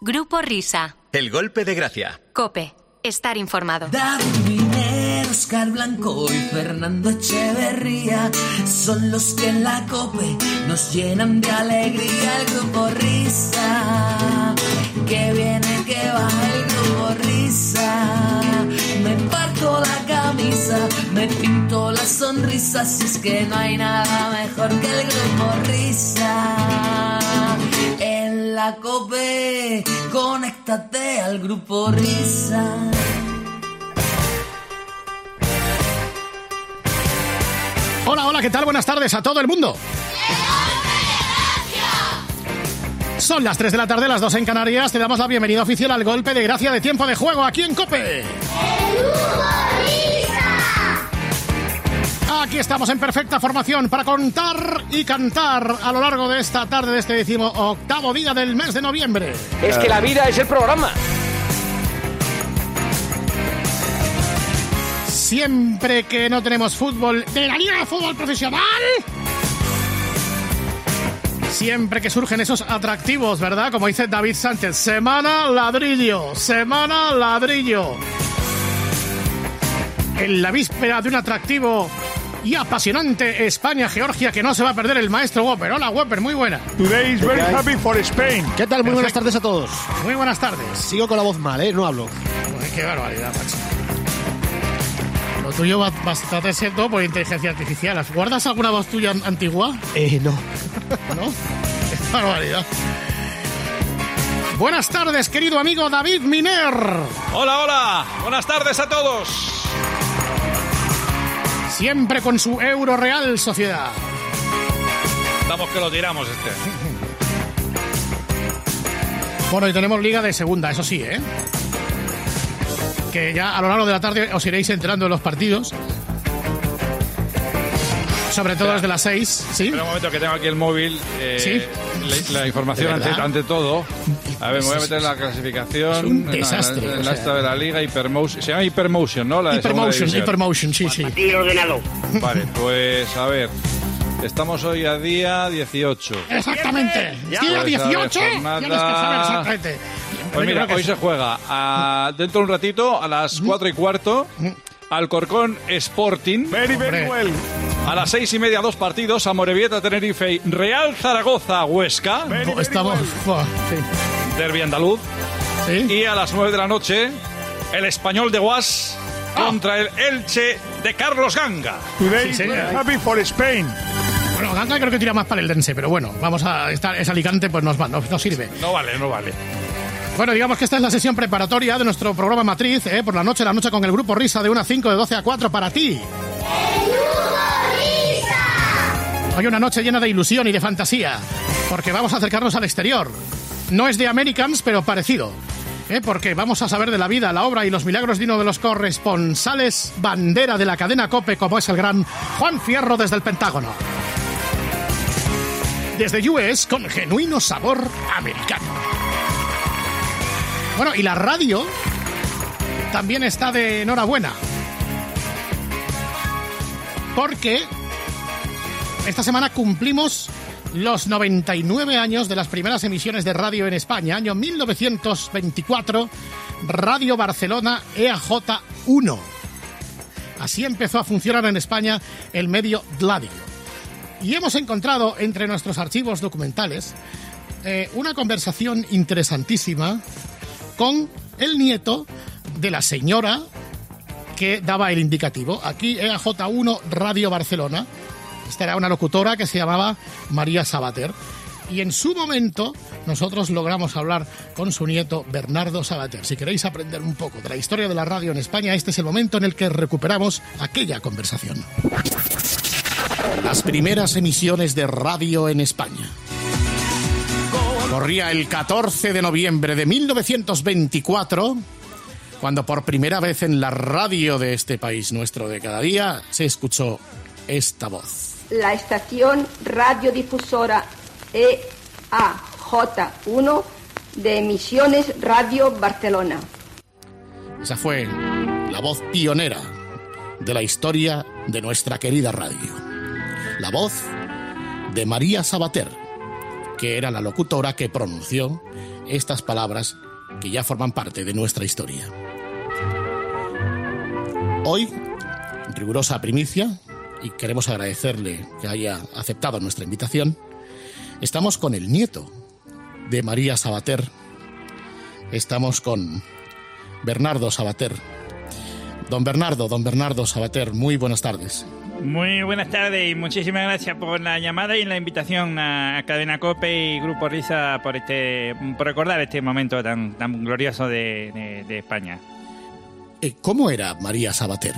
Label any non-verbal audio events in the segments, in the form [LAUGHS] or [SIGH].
Grupo Risa. El golpe de gracia. Cope. Estar informado. David Miner, Oscar Blanco y Fernando Echeverría son los que en la COPE nos llenan de alegría el grupo Risa. Que viene, que va el grupo Risa. Me parto la camisa, me pinto la sonrisa, si es que no hay nada mejor que el grupo Risa. La COPE, conéctate al grupo Risa. Hola, hola, ¿qué tal? Buenas tardes a todo el mundo. Son las 3 de la tarde, las 2 en Canarias. Te damos la bienvenida oficial al golpe de gracia de tiempo de juego aquí en Cope. Aquí estamos en perfecta formación para contar y cantar a lo largo de esta tarde de este decimo octavo día del mes de noviembre. Es que la vida es el programa. Siempre que no tenemos fútbol de la Liga de Fútbol Profesional. Siempre que surgen esos atractivos, ¿verdad? Como dice David Sánchez, semana ladrillo, semana ladrillo. En la víspera de un atractivo y apasionante España-Georgia que no se va a perder el maestro Whopper. Hola Whopper, muy buena. Today is very happy for Spain. ¿Qué tal? Muy buenas tardes a todos. Muy buenas tardes. Sigo con la voz mal, ¿eh? No hablo. Qué barbaridad, macho. Lo tuyo va bastante ser todo por inteligencia artificial. ¿Guardas alguna voz tuya an- antigua? Eh, no. ¿No? [LAUGHS] Qué barbaridad. Buenas tardes, querido amigo David Miner. Hola, hola. Buenas tardes a todos. Siempre con su euro real sociedad. Damos que lo tiramos este. Bueno, y tenemos liga de segunda, eso sí, ¿eh? Que ya a lo largo de la tarde os iréis enterando de los partidos. Sobre todo desde las seis, ¿sí? Espera un momento que tengo aquí el móvil. eh, Sí. La, la información ¿De ante, todo. A ver, me voy a meter en la clasificación. Es un en la- desastre, En, o la sea. esta de la liga, Hypermotion. Se llama Hypermotion, ¿no? La de segunda Hypermotion. Hypermotion, sí, sí. Vale, pues a ver. Estamos hoy a día 18. Exactamente. Día Pues, a ver, 18. jornada- Tienes que saber exactamente. Pues mira, hoy se juega a- dentro de un ratito, a las 4 y cuarto, Alcorcón Sporting. Very, very well. A las seis y media, dos partidos, a Morevieta, Tenerife y Real Zaragoza, Huesca, Estamos. Derby andaluz. Sí. Y a las 9 de la noche, el Español de Guas contra el Elche de Carlos Ganga. Today Sí, happy for Spain. Bueno, Ganga creo que tira más para el dense, pero bueno, vamos a estar. Es Alicante, pues nos va, nos, nos sirve. No vale, no vale. Bueno, digamos que esta es la sesión preparatoria de nuestro programa matriz, ¿eh? por la noche, la noche con el grupo Risa de 1 a 5, de 12 a 4 para ti. Hoy una noche llena de ilusión y de fantasía, porque vamos a acercarnos al exterior. No es de Americans, pero parecido. ¿eh? Porque vamos a saber de la vida, la obra y los milagros de uno de los corresponsales bandera de la cadena COPE, como es el gran Juan Fierro desde el Pentágono. Desde US con genuino sabor americano. Bueno, y la radio también está de enhorabuena. Porque esta semana cumplimos los 99 años de las primeras emisiones de radio en España. Año 1924, Radio Barcelona E EAJ1. Así empezó a funcionar en España el medio Gladio. Y hemos encontrado entre nuestros archivos documentales eh, una conversación interesantísima con el nieto de la señora que daba el indicativo. Aquí E EAJ1 Radio Barcelona. Esta era una locutora que se llamaba María Sabater. Y en su momento nosotros logramos hablar con su nieto Bernardo Sabater. Si queréis aprender un poco de la historia de la radio en España, este es el momento en el que recuperamos aquella conversación. Las primeras emisiones de radio en España. Corría el 14 de noviembre de 1924, cuando por primera vez en la radio de este país nuestro de cada día se escuchó esta voz. La estación radiodifusora E EAJ1 de Emisiones Radio Barcelona. Esa fue la voz pionera de la historia de nuestra querida radio. La voz de María Sabater, que era la locutora que pronunció estas palabras que ya forman parte de nuestra historia. Hoy, rigurosa primicia, y queremos agradecerle que haya aceptado nuestra invitación, estamos con el nieto de María Sabater. Estamos con Bernardo Sabater. Don Bernardo, don Bernardo Sabater, muy buenas tardes. Muy buenas tardes y muchísimas gracias por la llamada y la invitación a Cadena Cope y Grupo Risa por este por recordar este momento tan, tan glorioso de, de- de España. Eh, ¿Cómo era María Sabater?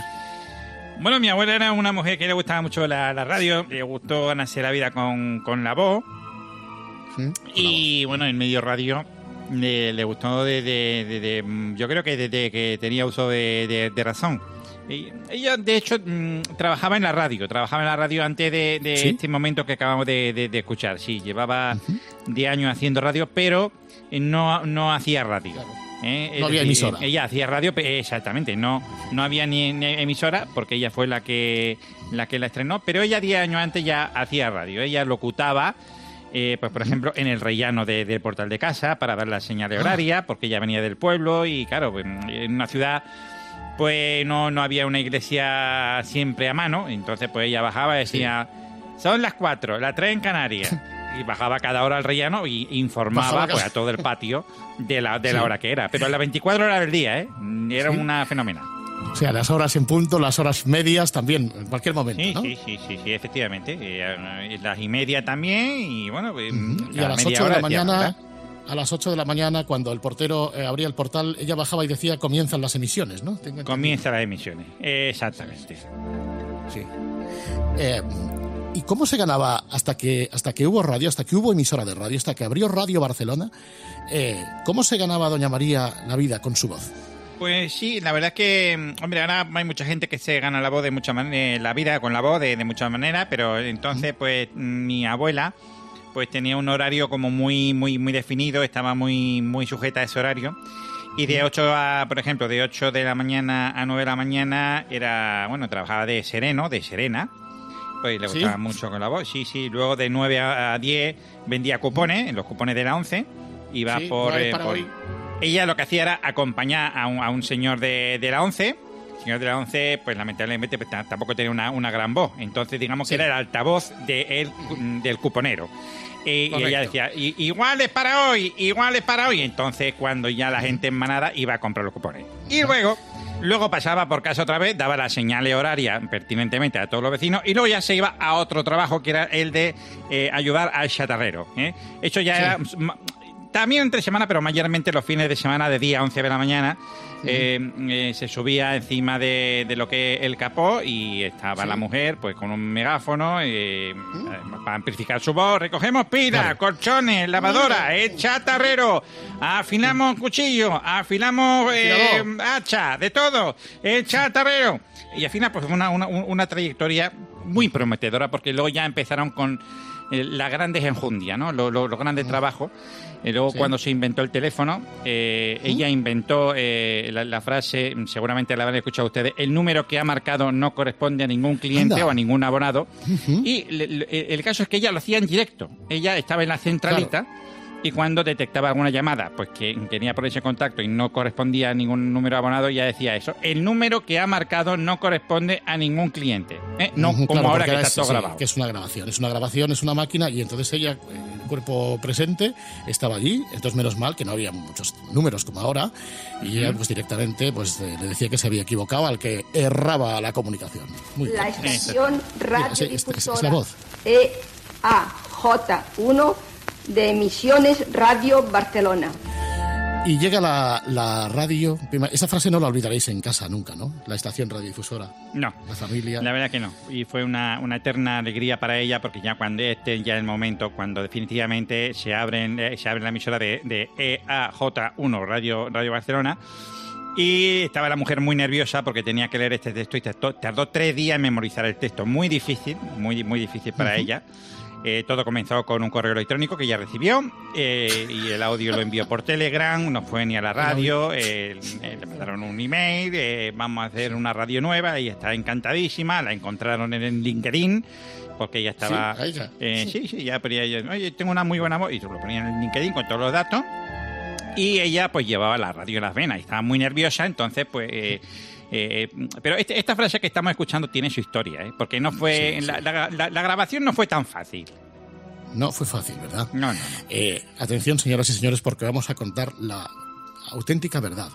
Bueno, mi abuela era una mujer que le gustaba mucho la, la radio, le gustó ganarse la vida con, con la voz y bueno, en medio radio le, le gustó desde, desde, mm, yo creo que desde que tenía uso de, de- de razón. Y ella, de hecho, mm, trabajaba en la radio, trabajaba en la radio antes de, de ¿Sí? este momento que acabamos de, de- de escuchar. Sí, llevaba 10 años haciendo radio, pero no, no hacía radio. ¿Eh? No había emisora. Ella hacía radio, exactamente, no, no había ni, ni emisora porque ella fue la que, la que la estrenó, pero ella 10 años antes ya hacía radio. Ella locutaba, eh, pues por ejemplo, en el rellano de- del portal de casa para dar la señal horaria, porque ella venía del pueblo y claro, pues, en una ciudad pues no, no había una iglesia siempre a mano, entonces pues ella bajaba y decía, son las cuatro, las tres en Canarias. [LAUGHS] Y bajaba cada hora al rellano y informaba pues, a todo el patio de la, de la Sí. hora que era. Pero las 24 horas del día, ¿eh? Era Sí. una fenómena. O sea, las horas en punto, las horas medias también, en cualquier momento, Sí, ¿no? sí, sí, sí, sí, efectivamente. Eh, las y media también y bueno, pues, Y a las media 8 de la hora mañana, a las 8 de la mañana, cuando el portero eh, abría el portal, ella bajaba y decía comienzan las emisiones, ¿no? Tengo entendido. Comienza las emisiones. Exactamente. Sí. Eh, ¿Y cómo se ganaba hasta que, hasta que hubo radio, hasta que hubo emisora de radio, hasta que abrió Radio Barcelona? eh, ¿Cómo se ganaba Doña María la vida con su voz? Pues sí, la verdad es que, mm, hombre, ahora hay mucha gente que se gana la voz de mucha manera, la vida con la voz de, de muchas maneras, pero entonces, pues, mi abuela, pues tenía un horario como muy, muy, muy definido, estaba muy, muy sujeta a ese horario. Y de 8 a, por ejemplo, de 8 de la mañana a 9 de la mañana era, bueno, trabajaba de sereno, de serena. Pues le ¿Sí? gustaba mucho con la voz. Sí, sí. Luego de 9 a a 10 vendía cupones, los cupones de la 11. Iba Sí, por, eh, por- ella lo que hacía era acompañar a un, a un señor de, de la 11. El señor de la 11, pues lamentablemente pues, tampoco tenía una, una gran voz. Entonces, digamos Sí. que era el altavoz de él, del cuponero. Eh, y ella decía, "I- igual es para hoy, igual es para hoy. Entonces, cuando ya la gente en manada iba a comprar los cupones. Y luego, luego pasaba por casa otra vez, daba la señal horaria pertinentemente a todos los vecinos y luego ya se iba a otro trabajo que era el de eh, ayudar al chatarrero. ¿eh? Eso ya Sí. era ma- también entre semana, pero mayormente los fines de semana de día a 11 de la mañana, eh, eh, se subía encima de, de lo que es el capó y estaba Sí. la mujer pues con un megáfono eh, para amplificar su voz. Recogemos pilas, Claro. colchones, lavadora, el chatarrero, afilamos cuchillo, afilamos eh, hacha, de todo, el chatarrero. Y al final pues una, una, una trayectoria muy prometedora porque luego ya empezaron con eh, las grandes enjundias, ¿no? Lo- lo- los grandes trabajos. Y luego Sí. cuando se inventó el teléfono, eh, ella inventó eh, la, la frase, seguramente la habrán escuchado ustedes, el número que ha marcado no corresponde a ningún cliente Anda. o a ningún abonado. Y le- le- el caso es que ella lo hacía en directo. Ella estaba en la centralita. Y cuando detectaba alguna llamada, pues que tenía por ese contacto y no correspondía a ningún número abonado, ya decía eso. El número que ha marcado no corresponde a ningún cliente. ¿eh? No como claro, ahora que está es- todo sí, grabado. Que es una grabación, es una grabación, es una máquina y entonces ella, el cuerpo presente, estaba allí. Entonces menos mal que no había muchos números como ahora y ella pues directamente pues eh, le decía que se había equivocado al que erraba la comunicación. Muy La bien. estación sí, es- es- es la radiodifusora voz. EAJ1 de Emisiones Radio Barcelona. Y llega la, la radio, esa frase no la olvidaréis en casa nunca, ¿no? La estación radiodifusora, No. la familia. La verdad que no. Y fue una, una eterna alegría para ella porque ya cuando este ya el momento, cuando definitivamente se abren, eh, se abre la emisora de, de EAJ1, Radio, Radio Barcelona, y estaba la mujer muy nerviosa porque tenía que leer este texto y tardó, tardó tres días en memorizar el texto. Muy difícil, muy, muy difícil para ella. Eh, todo comenzó con un correo electrónico que ella recibió eh, y el audio lo envió por Telegram, no fue ni a la radio, eh, eh, le mandaron un email, eh, vamos a hacer una radio nueva y está encantadísima, la encontraron en el LinkedIn porque ella estaba... Sí, ella. sí, sí, ya ponía ella, oye, tengo una muy buena voz y se lo ponía en el LinkedIn con todos los datos Y ella pues llevaba la radio en las venas y estaba muy nerviosa, entonces pues... eh, eh, pero este- esta frase que estamos escuchando tiene su historia, ¿eh? porque no fue Sí, sí. La, la- la- la grabación no fue tan fácil. No fue fácil, ¿verdad? No, no, no. Eh, atención, señoras y señores, porque vamos a contar la auténtica verdad.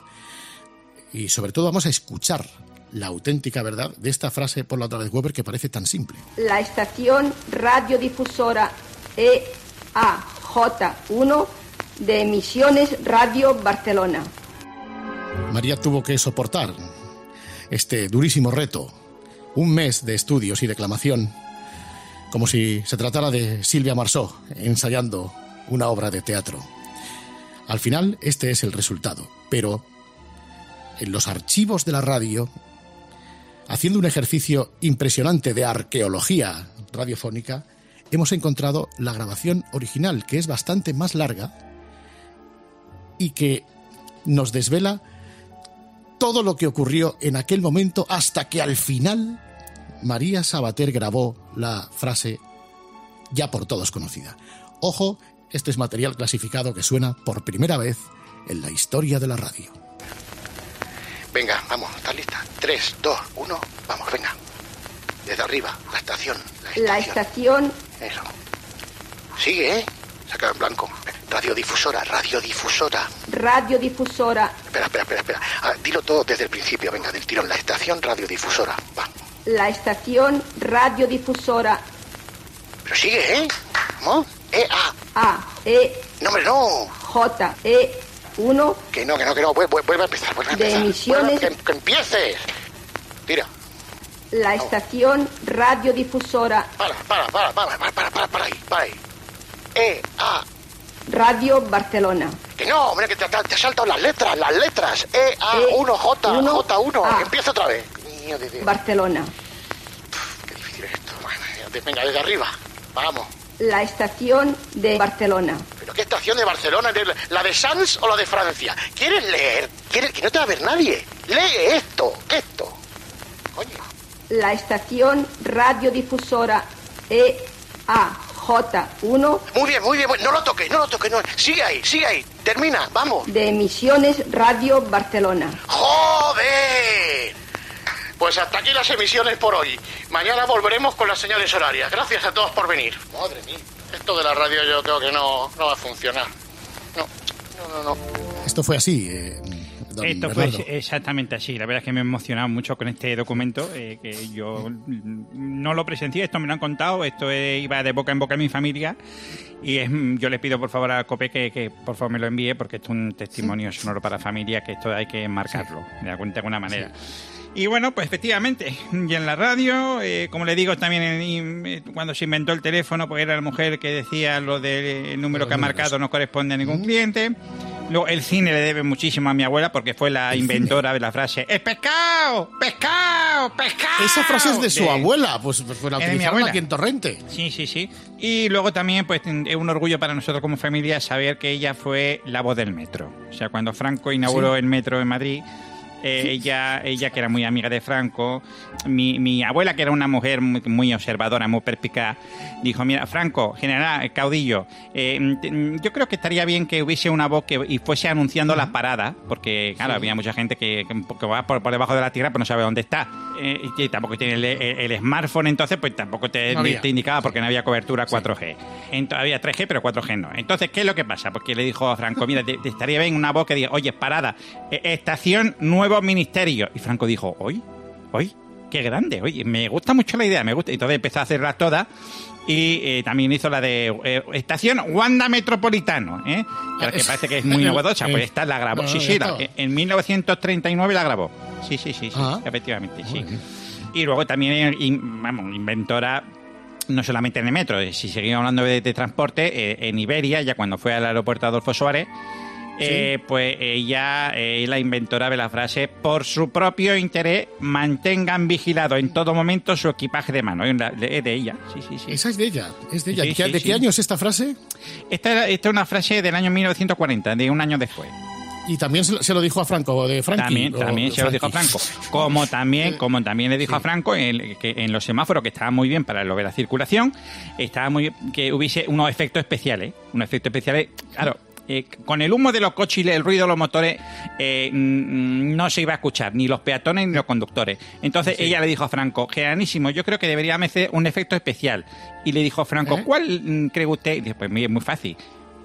Y sobre todo vamos a escuchar la auténtica verdad de esta frase por la otra vez Weber que parece tan simple. La estación radiodifusora E EAJ1 de Emisiones Radio Barcelona. María tuvo que soportar este durísimo reto, un mes de estudios y declamación, como si se tratara de Silvia Marsó ensayando una obra de teatro. Al final, este es el resultado, pero en los archivos de la radio, haciendo un ejercicio impresionante de arqueología radiofónica, hemos encontrado la grabación original, que es bastante más larga y que nos desvela todo lo que ocurrió en aquel momento hasta que al final María Sabater grabó la frase ya por todos conocida. Ojo, este es material clasificado que suena por primera vez en la historia de la radio. Venga, vamos, ¿estás lista? 3, 2, 1, vamos, venga. Desde arriba, la estación, la estación. La estación Eso. Sigue, ¿eh? Saca en blanco. Radiodifusora, radiodifusora. radiodifusora Espera, espera, espera, espera. Ah, dilo todo desde el principio, venga, del tirón. La estación radiodifusora. Va. la estación radiodifusora Pero sigue, ¿eh? ¿Cómo? E, A. A E No, hombre, no. J E 1 Que no, que no, que no. Vuelve, a empezar, vuelve a De empezar. emisiones- Vuelve, que, que empieces. Tira. la estación radiodifusora Para, para, para, para, para, para, para, para ahí, para ahí. E, A. Radio Barcelona Que no, hombre, que te, te, te has saltado las letras, las letras. E, A, 1, J, uno, J1. A. Empieza otra vez. Niño de Dios. Barcelona Qué difícil es esto. Venga, desde arriba. Vamos. la estación de Barcelona ¿Pero qué estación de Barcelona? ¿De- ¿La de Sans o la de Francia? ¿Quieres leer? ¿Quieres que no te va a ver nadie? Lee esto, esto. Coño. la estación radiodifusora E EAJ1 Muy bien, muy bien. No lo toques, no lo toques. No. Sigue ahí, sigue ahí. Termina, vamos. de Emisiones Radio Barcelona. ¡Joder! Pues hasta aquí las emisiones por hoy. Mañana volveremos con las señales horarias. Gracias a todos por venir. Madre mía. Esto de la radio yo creo que no, no va a funcionar. No, no, no, no. Esto fue así, eh, don Esto fue Bernardo. exactamente así. La verdad es que me he emocionado mucho con este documento, eh, que yo no lo presencié, esto me lo han contado, esto iba de boca en boca en mi familia y es, yo le pido por favor a COPE que, que por favor me lo envíe porque esto es un testimonio sonoro para la familia, que esto hay que marcarlo de alguna, de alguna manera. Y bueno, pues efectivamente, y en la radio, eh, como le digo, también en- cuando se inventó el teléfono, pues era la mujer que decía lo del número Los que ha marcado no corresponde a ningún cliente. Luego, el cine le debe muchísimo a mi abuela porque fue la inventora de la frase ¡Es pescado! ¡Pescado! ¡Pescado! Esa frase es de su abuela, pues, pues la de mi utilizaron abuela. aquí en Torrente. Sí, sí, sí. Y luego también, pues, es un orgullo para nosotros como familia saber que ella fue la voz del metro. O sea, cuando Franco inauguró Sí. el metro en Madrid, eh, ella, ella que era muy amiga de Franco, mi, mi abuela que era una mujer muy, muy observadora, muy perspicaz, dijo, mira, Franco, general, caudillo, eh, mm, yo creo que estaría bien que hubiese una voz que y fuese anunciando las paradas, porque, claro, había mucha gente que, que- va por, por debajo de la tierra pero no sabe dónde está. Eh, y tampoco tiene el, el- el smartphone, entonces pues tampoco te, No te indicaba porque no había cobertura 4G. Entonces, había 3G, pero 4G no. Entonces, ¿qué es lo que pasa? Porque le dijo a Franco, mira, te, te estaría bien una voz que diga, oye, parada, eh, estación Nuevo Ministerio. Y Franco dijo, ¿hoy? ¿Hoy? Qué grande, oye, me gusta mucho la idea, me gusta. Entonces empezó a hacerlas todas. Y eh, también hizo la de eh, estación Wanda Metropolitano, ¿eh? Que, que parece que es muy novedosa, pues esta la grabó. No, Sí, sí, la- estaba. en 1939 la grabó. Sí, sí, sí, sí, Ah. efectivamente, sí. Bien. Y luego también, in- vamos, inventora no solamente en el metro, eh, si seguimos hablando de, de transporte, eh, en Iberia, ya cuando fue al aeropuerto Adolfo Suárez, eh, pues ella eh, es la inventora de la frase, por su propio interés, mantengan vigilado en todo momento su equipaje de mano. Es de ella, sí, sí, sí. Esa es de ella, es de ella. Sí, ¿De qué- sí, ¿De sí. qué año es esta frase? Esta, es una frase del año 1940, de un año después. Y también se lo, dijo a Franco, de Frankie. También, también se lo dijo a. Franco. Como también, como también le dijo a Franco en, que en los semáforos, que estaba muy bien para lo de la circulación, estaba muy bien que hubiese unos efectos especiales. Unos efectos especiales, claro, eh, con el humo de los coches y el ruido de los motores eh, no se iba a escuchar, ni los peatones ni los conductores. Entonces ella le dijo a Franco, Generanísimo, yo creo que debería hacer un efecto especial. Y le dijo Franco, ¿Eh? ¿cuál cree usted? Y dice, pues muy, muy fácil.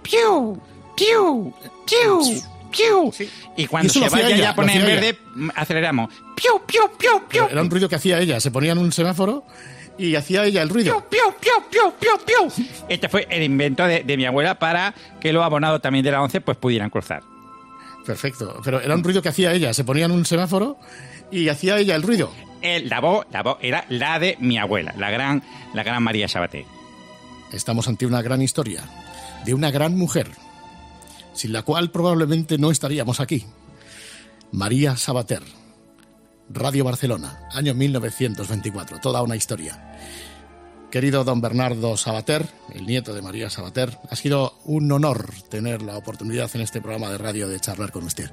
¡Piu! ¡Piu! ¡Piu! ¡Piu! Y cuando Y se vaya ella, ya a poner en verde, aceleramos. ¡Piu! ¡Piu! ¡Piu! ¡Piu! Era un ruido que hacía ella. Se ponía en un semáforo y hacía ella el ruido. ¡Piu! ¡Piu! ¡Piu! ¡Piu! ¡Piu! Este fue el invento de, de mi abuela para que los abonados también de la 11 pues pudieran cruzar. Perfecto. Pero era un ruido que hacía ella. Se ponía en un semáforo y hacía ella el ruido. El- la voz, la voz era la de mi abuela, la gran, la gran María Sabaté. Estamos ante una gran historia de una gran mujer, sin la cual probablemente no estaríamos aquí. María Sabater, Radio Barcelona, año 1924, toda una historia. Querido don Bernardo Sabater, el nieto de María Sabater, ha sido un honor tener la oportunidad en este programa de radio de charlar con usted.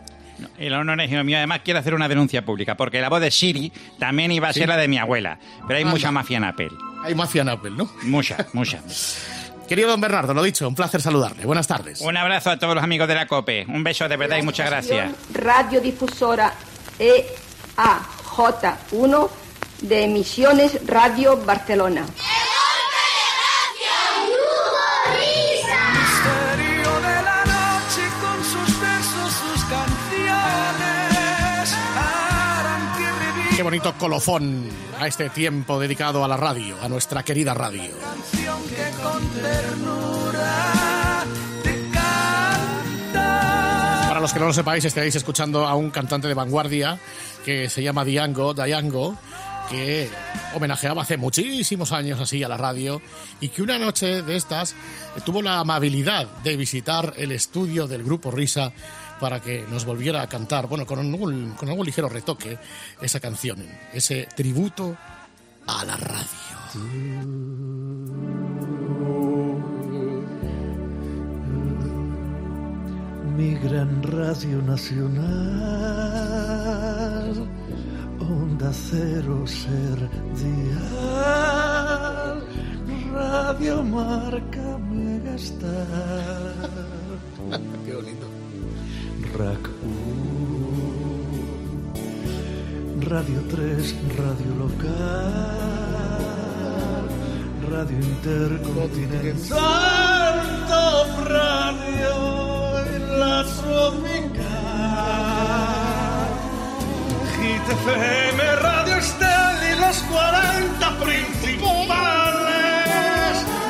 El honor es mío. Además, quiero hacer una denuncia pública, porque la voz de Siri también iba a Sí. ser la de mi abuela. Pero hay Anda. mucha mafia en Apple. Hay mafia en Apple, ¿no? Mucha, mucha. [LAUGHS] Querido don Bernardo, lo dicho, un placer saludarle. Buenas tardes. Un abrazo a todos los amigos de la COPE. Un beso de verdad y muchas gracias. Radiodifusora EAJ1 de Emisiones Radio Barcelona. Qué bonito colofón a este tiempo dedicado a la radio, a nuestra querida radio. canción que con ternura te canta. Para los que no lo sepáis, estaréis escuchando a un cantante de vanguardia que se llama Diango, Diango, que homenajeaba hace muchísimos años así a la radio y que una noche de estas tuvo la amabilidad de visitar el estudio del grupo Risa para que nos volviera a cantar, bueno, con algún, con algún ligero retoque, esa canción, ese tributo a la radio. mi gran radio nacional, onda cero ser dial, radio marca megastar, [LAUGHS] Qué bonito. rack radio 3, radio local, radio intercontinental, top radio y la tropical. Hit FM, Radio Estel y los 40 principales.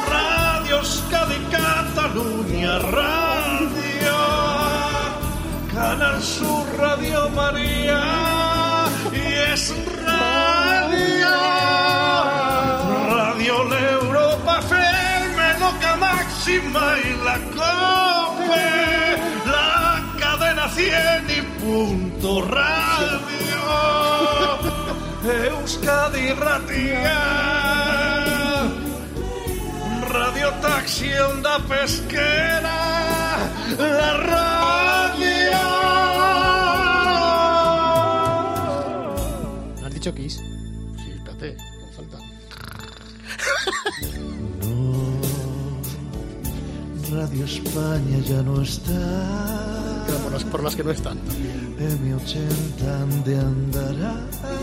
Radios Cádiz, Cataluña, Radio. Canal Sur, Radio María. Y es Radio. Radio La Europa FM, Loca Máxima y la COPE. La cadena 100 y punto radio. Euskadi Ratia. Radio Taxi Onda Pesquera. La radio. ¿Han dicho Kiss? Sí, espérate, no falta. Radio España ya no está. Por las, por las que no están. M80 de andarás.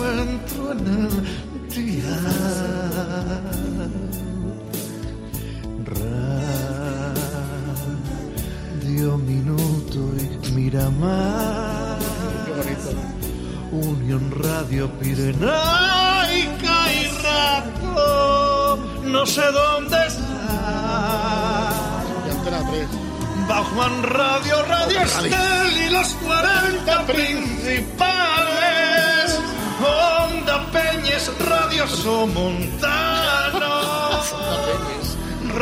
Encuentro en el dial. Radio Minuto y Miramar. Unión Radio Pirenaica y Rato. No sé dónde está. Y Antena 3. Bachman Radio, Radio Estel y los 40 principales. Somontano.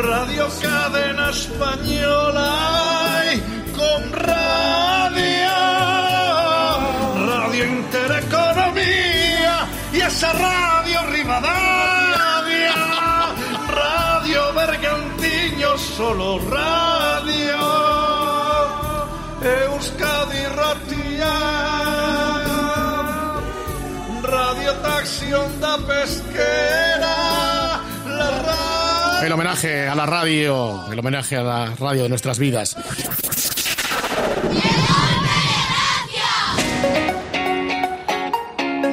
Radio Cadena Española y con Radio. Radio Intereconomía y esa Radio Rivadavia. Radio Bergantiño, solo radio. Euskadi Ratia. Taxi Onda Pesquera. La radio. El homenaje a la radio, el homenaje a la radio de nuestras vidas.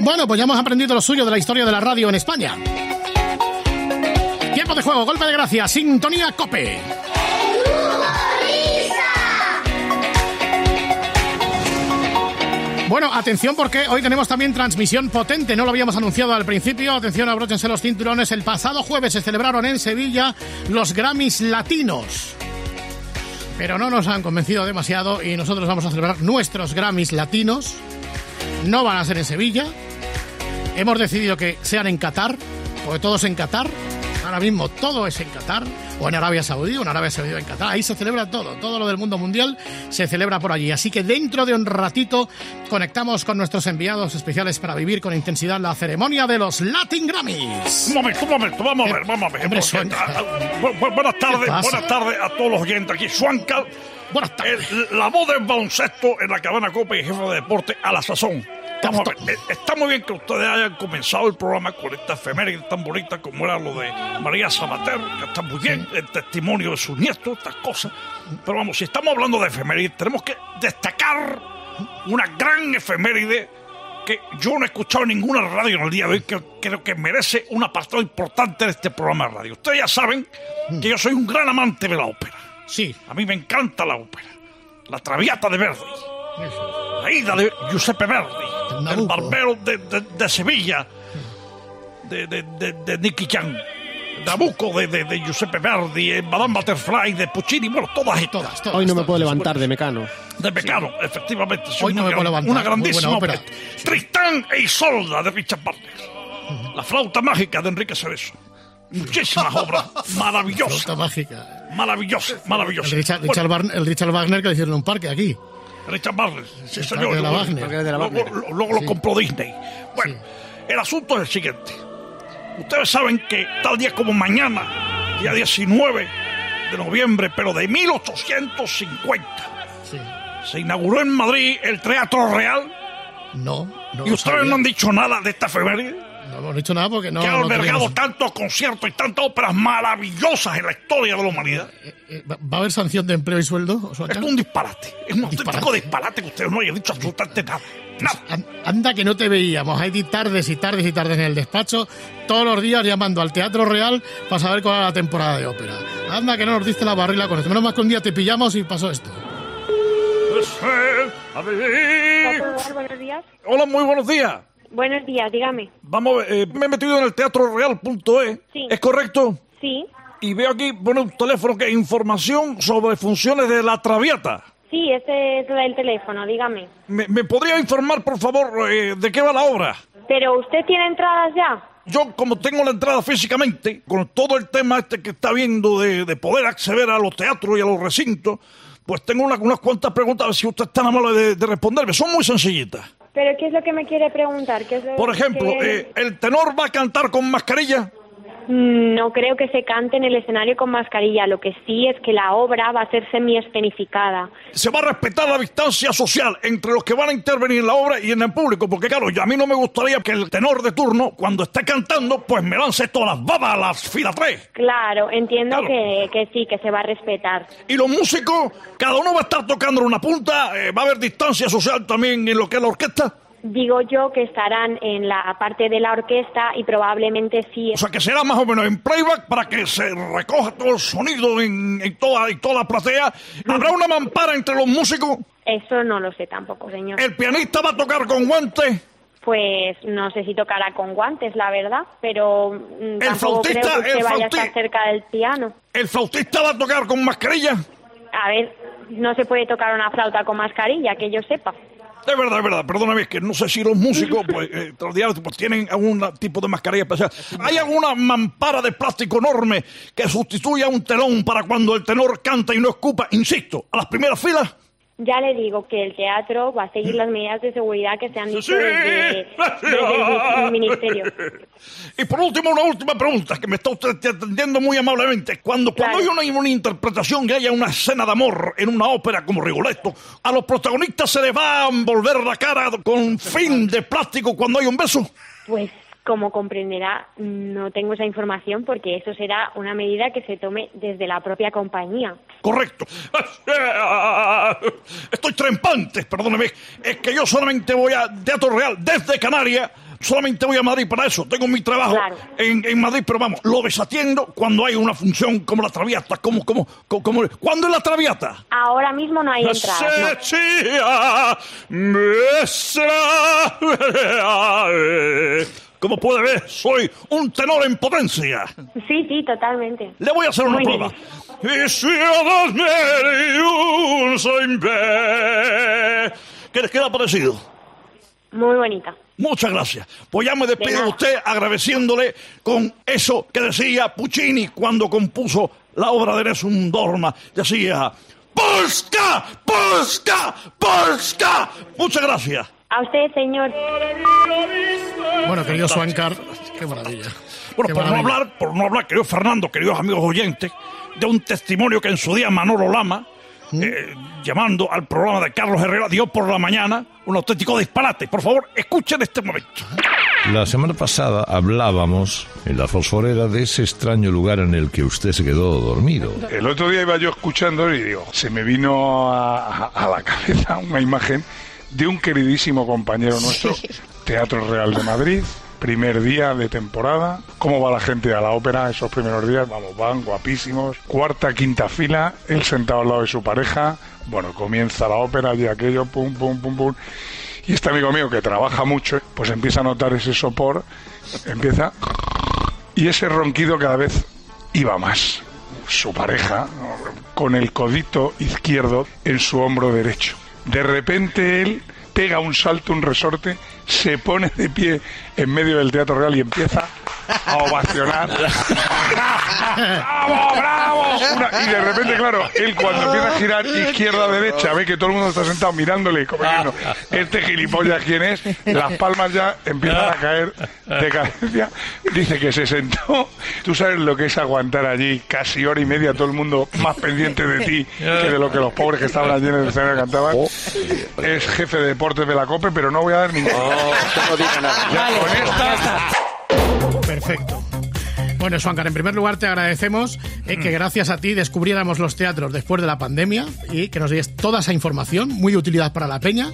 Bueno, pues ya hemos aprendido lo suyo de la historia de la radio en España. Tiempo de juego, golpe de gracia, sintonía cope. Bueno, atención porque hoy tenemos también transmisión potente, no lo habíamos anunciado al principio. Atención, abróchense los cinturones. El pasado jueves se celebraron en Sevilla los Grammys Latinos. Pero no nos han convencido demasiado y nosotros vamos a celebrar nuestros Grammys Latinos. No van a ser en Sevilla. Hemos decidido que sean en Qatar, porque todos en Qatar. Ahora mismo todo es en Qatar, o en Arabia Saudí, o en Arabia Saudí o en Qatar. Ahí se celebra todo, todo lo del mundo mundial se celebra por allí. Así que dentro de un ratito conectamos con nuestros enviados especiales para vivir con intensidad la ceremonia de los Latin Grammys. Un momento, un momento, vamos a ver, vamos a ver. Ah, bu- bu- buenas tardes, buenas tardes a todos los oyentes aquí. Juanca, Buenas tardes. el- la voz del baloncesto en la cadena Copa y jefe de deporte a la sazón. Vamos a ver, eh, está muy bien que ustedes hayan comenzado el programa con esta efeméride tan bonita como era lo de María Sabater, que está muy bien, el testimonio de sus nietos, estas cosas. Pero vamos, si estamos hablando de efeméride, tenemos que destacar una gran efeméride que yo no he escuchado en ninguna radio en el día de hoy, que creo que merece un apartado importante de este programa de radio. Ustedes ya saben que yo soy un gran amante de la ópera. Sí. A mí me encanta la ópera. La Traviata de Verdi. La ida de Giuseppe Verdi. El barbero de, de- de Sevilla. De, de, de, de Nicky Chan. Nabucco de, de, de Giuseppe Verdi. eh, Madame Butterfly de Puccini. Bueno, todas estas. Todas, todas. Hoy no me puedo levantar de mecano. De Mecano, efectivamente. sí, Hoy no me puedo levantar, Una grandísima ópera. ópera. Tristán e Isolda de Richard Wagner. La flauta mágica de Enrique Cerezo. Muchísimas [LAUGHS] obras maravillosas. Flauta mágica. Maravillosas, El maravillosas. Richard, Bueno, Richard Wagner- el Richard Wagner que le hicieron en un parque aquí. Richard sí El señor. de la Luego- Wagner. Parque de la Luego, Wagner. lo- luego lo Sí. compró Disney. Bueno, el asunto es el siguiente. Ustedes saben que tal día como mañana, día 19 de noviembre, pero de 1850, Sí. se inauguró en Madrid el Teatro Real. No, no. y ustedes sabía. no han dicho nada de esta efeméride. No hemos dicho nada porque no. que ha no albergado teníamos- tantos conciertos y tantas óperas maravillosas en la historia de la humanidad. Eh, ¿Va va a haber sanción de empleo y sueldo? Es un disparate. Es un auténtico Disparate. disparate que ustedes no hayan dicho absolutamente nada. Nada. An- Anda que no te veíamos, hay tardes y tardes y tardes en el despacho, todos los días llamando al Teatro Real para saber cuál era la temporada de ópera. Anda que no nos diste la barrila con esto. Menos mal que un día te pillamos y pasó esto. A ver. Buenos días. Hola, muy buenos días. Buenos días, dígame. Vamos a ver, eh, me he metido en el teatroreal.es. Sí. ¿Es correcto? Sí, Y veo aquí, pone un teléfono que información sobre funciones de la Traviata. sí, ese es el teléfono, dígame. ¿Me, me podría informar, por favor, eh, de qué va la obra? Pero usted tiene entradas ya. Yo, como tengo la entrada físicamente, con todo el tema este que está viendo de, de poder acceder a los teatros y a los recintos, pues tengo una- unas cuantas preguntas, a ver si usted es tan amable de, de responderme. Son muy sencillitas. Pero ¿qué es lo que me quiere preguntar? ¿Qué es lo Por ejemplo, que- eh, ¿el tenor va a cantar con mascarilla? No creo que se cante en el escenario con mascarilla. Lo que sí es que la obra va a ser semi-escenificada. se va a respetar la distancia social entre los que van a intervenir en la obra y en el público, porque claro, yo a mí no me gustaría que el tenor de turno, cuando esté cantando, pues me lance todas las babas a las fila 3. Claro, entiendo Claro. Que, que sí, que se va a respetar. Y los músicos, cada uno va a estar tocando una punta, eh, va a haber distancia social también en lo que es la orquesta. Digo yo que estarán en la parte de la orquesta y probablemente sí. O sea, que será más o menos en playback para que se recoja todo el sonido en, en toda, en toda la platea. ¿Habrá una mampara entre los músicos? Eso no lo sé tampoco, señor. ¿El pianista va a tocar con guantes? Pues no sé si tocará con guantes, la verdad, pero mm, tampoco creo flautista, que usted el vaya a flauti- estar cerca del piano. ¿El flautista va a tocar con mascarilla? A ver, no se puede tocar una flauta con mascarilla, que yo sepa. Es verdad, es verdad, perdóname, es que no sé si los músicos [LAUGHS] pues, eh, pues, tienen algún tipo de mascarilla especial. ¿Hay alguna mampara de plástico enorme que sustituya un telón para cuando el tenor canta y no escupa, insisto, a las primeras filas? Ya le digo que el teatro va a seguir las medidas de seguridad que se han dicho Sí. desde, desde el [LAUGHS] ministerio. Y por último, una última pregunta que me está usted atendiendo muy amablemente. Cuando, cuando hay una, una interpretación que haya una escena de amor en una ópera como Rigoletto, a los protagonistas se les va a envolver la cara con fin de plástico cuando hay un beso. Pues como comprenderá, no tengo esa información porque eso será una medida que se tome desde la propia compañía. Correcto. Estoy trempante, perdóneme. Es que yo solamente voy a Teatro Real desde Canarias. Solamente voy a Madrid para eso. Tengo mi trabajo Claro. en, en Madrid, pero vamos, lo desatiendo cuando hay una función como la Traviata. Como, como, como, como- ¿Cuándo es la Traviata? Ahora mismo no hay entradas. no. Como puede ver, soy un tenor en potencia. Sí, sí, totalmente. Le voy a hacer una Muy prueba. Y si. ¿Qué les queda parecido? Muy bonita. Muchas gracias. Pues ya me despido de usted agradeciéndole con eso que decía Puccini cuando compuso la obra de Nessun Dorma. Decía, ¡Polska! ¡Polska! ¡Polska! Muchas gracias. A usted, señor. Bueno, querido Swankar, qué maravilla. Bueno, Qué por no hablar, por no hablar, querido Fernando, queridos amigos oyentes, de un testimonio que en su día Manolo Lama, ¿Mm? eh, llamando al programa de Carlos Herrera, dio por la mañana un auténtico disparate. Por favor, escuchen este momento. La semana pasada hablábamos en la fosforera de ese extraño lugar en el que usted se quedó dormido. El otro día iba yo escuchando y digo, se me vino a, a la cabeza una imagen de un queridísimo compañero nuestro, Teatro Real de Madrid, primer día de temporada. ¿Cómo va la gente a la ópera esos primeros días? Vamos, van guapísimos. Cuarta, quinta fila, él sentado al lado de su pareja. Bueno, comienza la ópera y aquello, pum, pum, pum, pum. Y este amigo mío que trabaja mucho, pues empieza a notar ese sopor, empieza y ese ronquido cada vez iba más. Su pareja, con el codito izquierdo en su hombro derecho. De repente él pega un salto, un resorte, se pone de pie en medio del Teatro Real y empieza a ovacionar. [LAUGHS] ¡Bravo, bravo! Una- y de repente, claro, él cuando empieza a girar izquierda a derecha, ve que todo el mundo está sentado mirándole y como diciendo, este gilipollas quién es, las palmas ya empiezan a caer de cadencia. Dice que se sentó. Tú sabes lo que es aguantar allí casi hora y media todo el mundo más pendiente de ti que de lo que los pobres que estaban allí en el escenario cantaban. Es jefe de deportes de la COPE, pero no voy a dar ningún. Ya, con esta- Perfecto. Bueno, Swankar, en primer lugar te agradecemos eh, que gracias a ti descubriéramos los teatros después de la pandemia y que nos des toda esa información, muy de utilidad para la peña.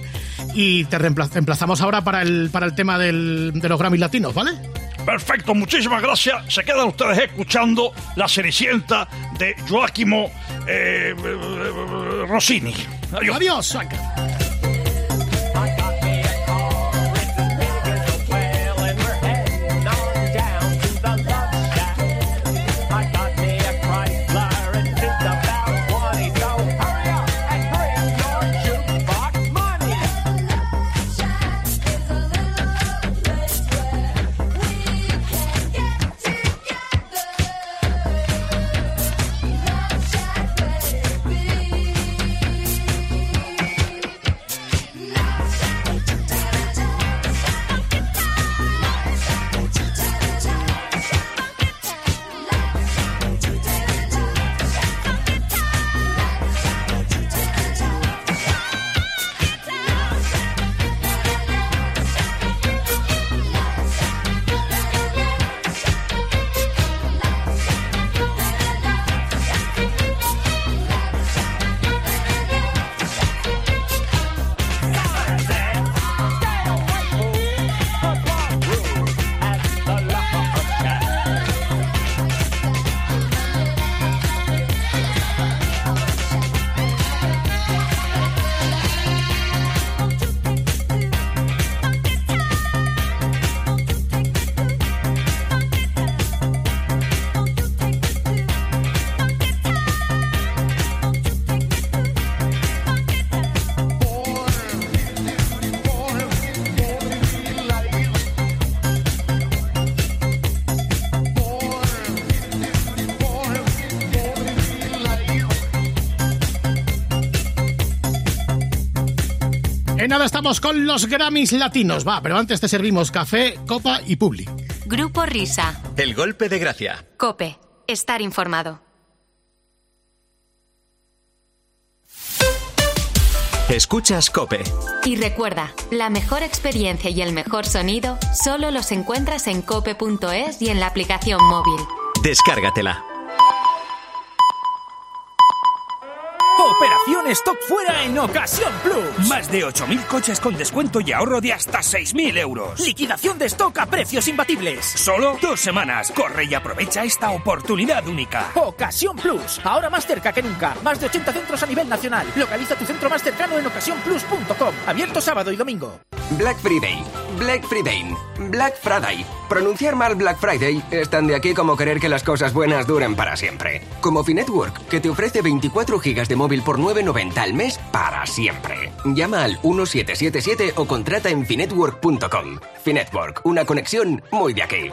Y te reempla- emplazamos ahora para el, para el tema del- de los Grammys latinos, ¿vale? Perfecto, muchísimas gracias. Se quedan ustedes escuchando La Cenicienta de Joaquimo eh, Rossini. Adiós. Adiós, Swankar. Nada estamos con los Grammys latinos. Va, pero antes te servimos café, copa y publi. Grupo Risa. El golpe de gracia. Cope. Estar informado. Escuchas Cope. Y recuerda, la mejor experiencia y el mejor sonido solo los encuentras en cope.es y en la aplicación móvil. Descárgatela. Operación Stock Fuera en Ocasión Plus. Más de 8.000 coches con descuento y ahorro de hasta 6.000 euros. Liquidación de stock a precios imbatibles. Solo dos semanas. Corre y aprovecha esta oportunidad única. Ocasión Plus. Ahora más cerca que nunca. Más de 80 centros a nivel nacional. Localiza tu centro más cercano en ocasiónplus.com. Abierto sábado y domingo. Black Friday, Black Friday, Black Friday. Pronunciar mal Black Friday es tan de aquí como querer que las cosas buenas duren para siempre. Como Finetwork, que te ofrece 24 gigas de móvil por 9.90 al mes para siempre. Llama al 1777 o contrata en finetwork.com. Finetwork, una conexión muy de aquí.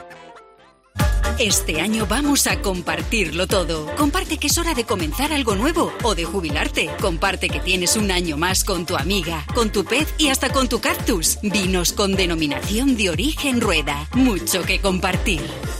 Este año vamos a compartirlo todo. Comparte que es hora de comenzar algo nuevo o de jubilarte. Comparte que tienes un año más con tu amiga, con tu pez y hasta con tu cactus. Vinos con denominación de origen rueda. Mucho que compartir.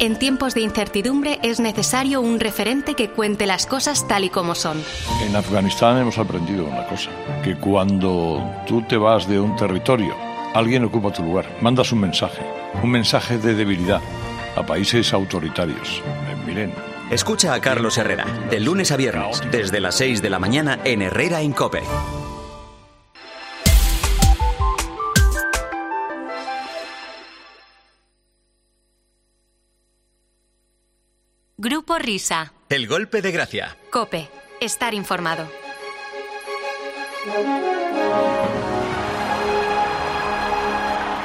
En tiempos de incertidumbre es necesario un referente que cuente las cosas tal y como son. En Afganistán hemos aprendido una cosa, que cuando tú te vas de un territorio, alguien ocupa tu lugar, mandas un mensaje, un mensaje de debilidad a países autoritarios. Eh, miren, Escucha a Carlos Herrera, de lunes a viernes, desde las 6 de la mañana en Herrera en Cope. Grupo Risa. El golpe de gracia. Cope. Estar informado.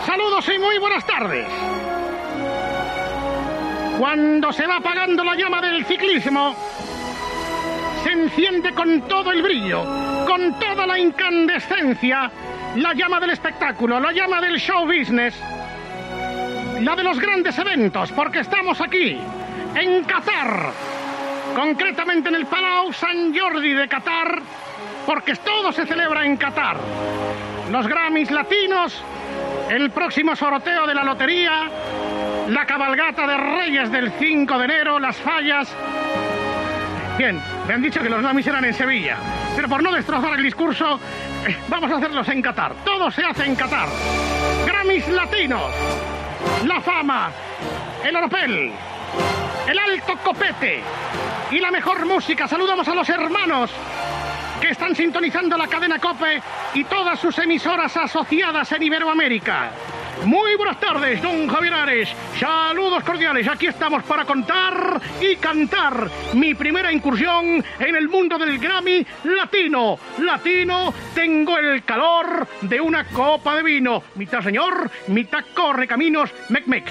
Saludos y muy buenas tardes. Cuando se va apagando la llama del ciclismo, se enciende con todo el brillo, con toda la incandescencia, la llama del espectáculo, la llama del show business, la de los grandes eventos, porque estamos aquí, en Qatar, concretamente en el Palau San Jordi de Qatar, porque todo se celebra en Qatar. Los Grammys latinos, el próximo sorteo de la lotería, la cabalgata de Reyes del 5 de enero, las fallas. Bien, me han dicho que los Grammys eran en Sevilla, pero por no destrozar el discurso, [LAUGHS] vamos a hacerlos en Qatar. Todo se hace en Qatar. Grammys latinos, la fama, el oropel, el alto copete y la mejor música. Saludamos a los hermanos que están sintonizando la cadena Cope y todas sus emisoras asociadas en Iberoamérica. Muy buenas tardes, don Javier Ares. Saludos cordiales. Aquí estamos para contar y cantar mi primera incursión en el mundo del Grammy latino. Latino, tengo el calor de una copa de vino. Mitad señor, mitad corre caminos, mec mec.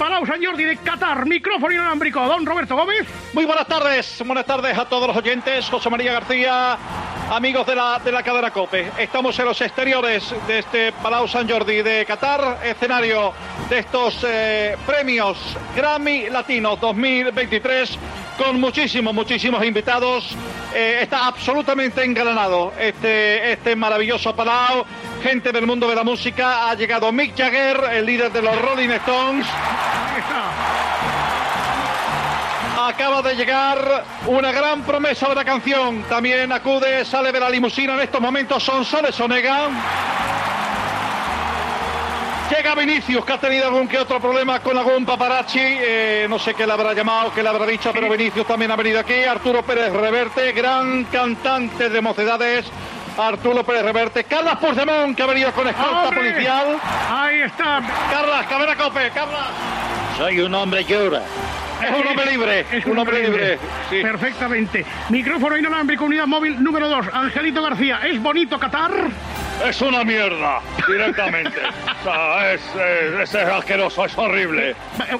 Palau San Jordi de Qatar, micrófono inalámbrico, don Roberto Gómez. Muy buenas tardes, buenas tardes a todos los oyentes. José María García, amigos de la, de la cadena COPE. Estamos en los exteriores de este Palau San Jordi de Qatar, escenario de estos eh, premios Grammy Latinos 2023 con muchísimos, muchísimos invitados. Eh, está absolutamente engalanado este, este maravilloso Palau. Gente del mundo de la música. Ha llegado Mick Jagger, el líder de los Rolling Stones. Acaba de llegar una gran promesa de la canción. También acude, sale de la limusina en estos momentos son Soles. Llega Vinicius, que ha tenido algún que otro problema con algún paparazzi. eh, no sé qué le habrá llamado, qué le habrá dicho, pero Vinicius también ha venido aquí. Arturo Pérez Reverte, gran cantante de mocedades. Arturo Pérez Reverte. Carlas Puigdemont, que ha venido con escolta ¡Hombre! policial. Ahí está. Carlas, Cabera Cope, Carlas. Soy un hombre que ora. Es un hombre libre, Es un hombre libre. sí. Perfectamente. Micrófono inalámbrico, unidad móvil número 2. Angelito García, ¿es bonito Qatar? Es una mierda, directamente. [LAUGHS] O sea, es, es, es asqueroso, es horrible. Eh,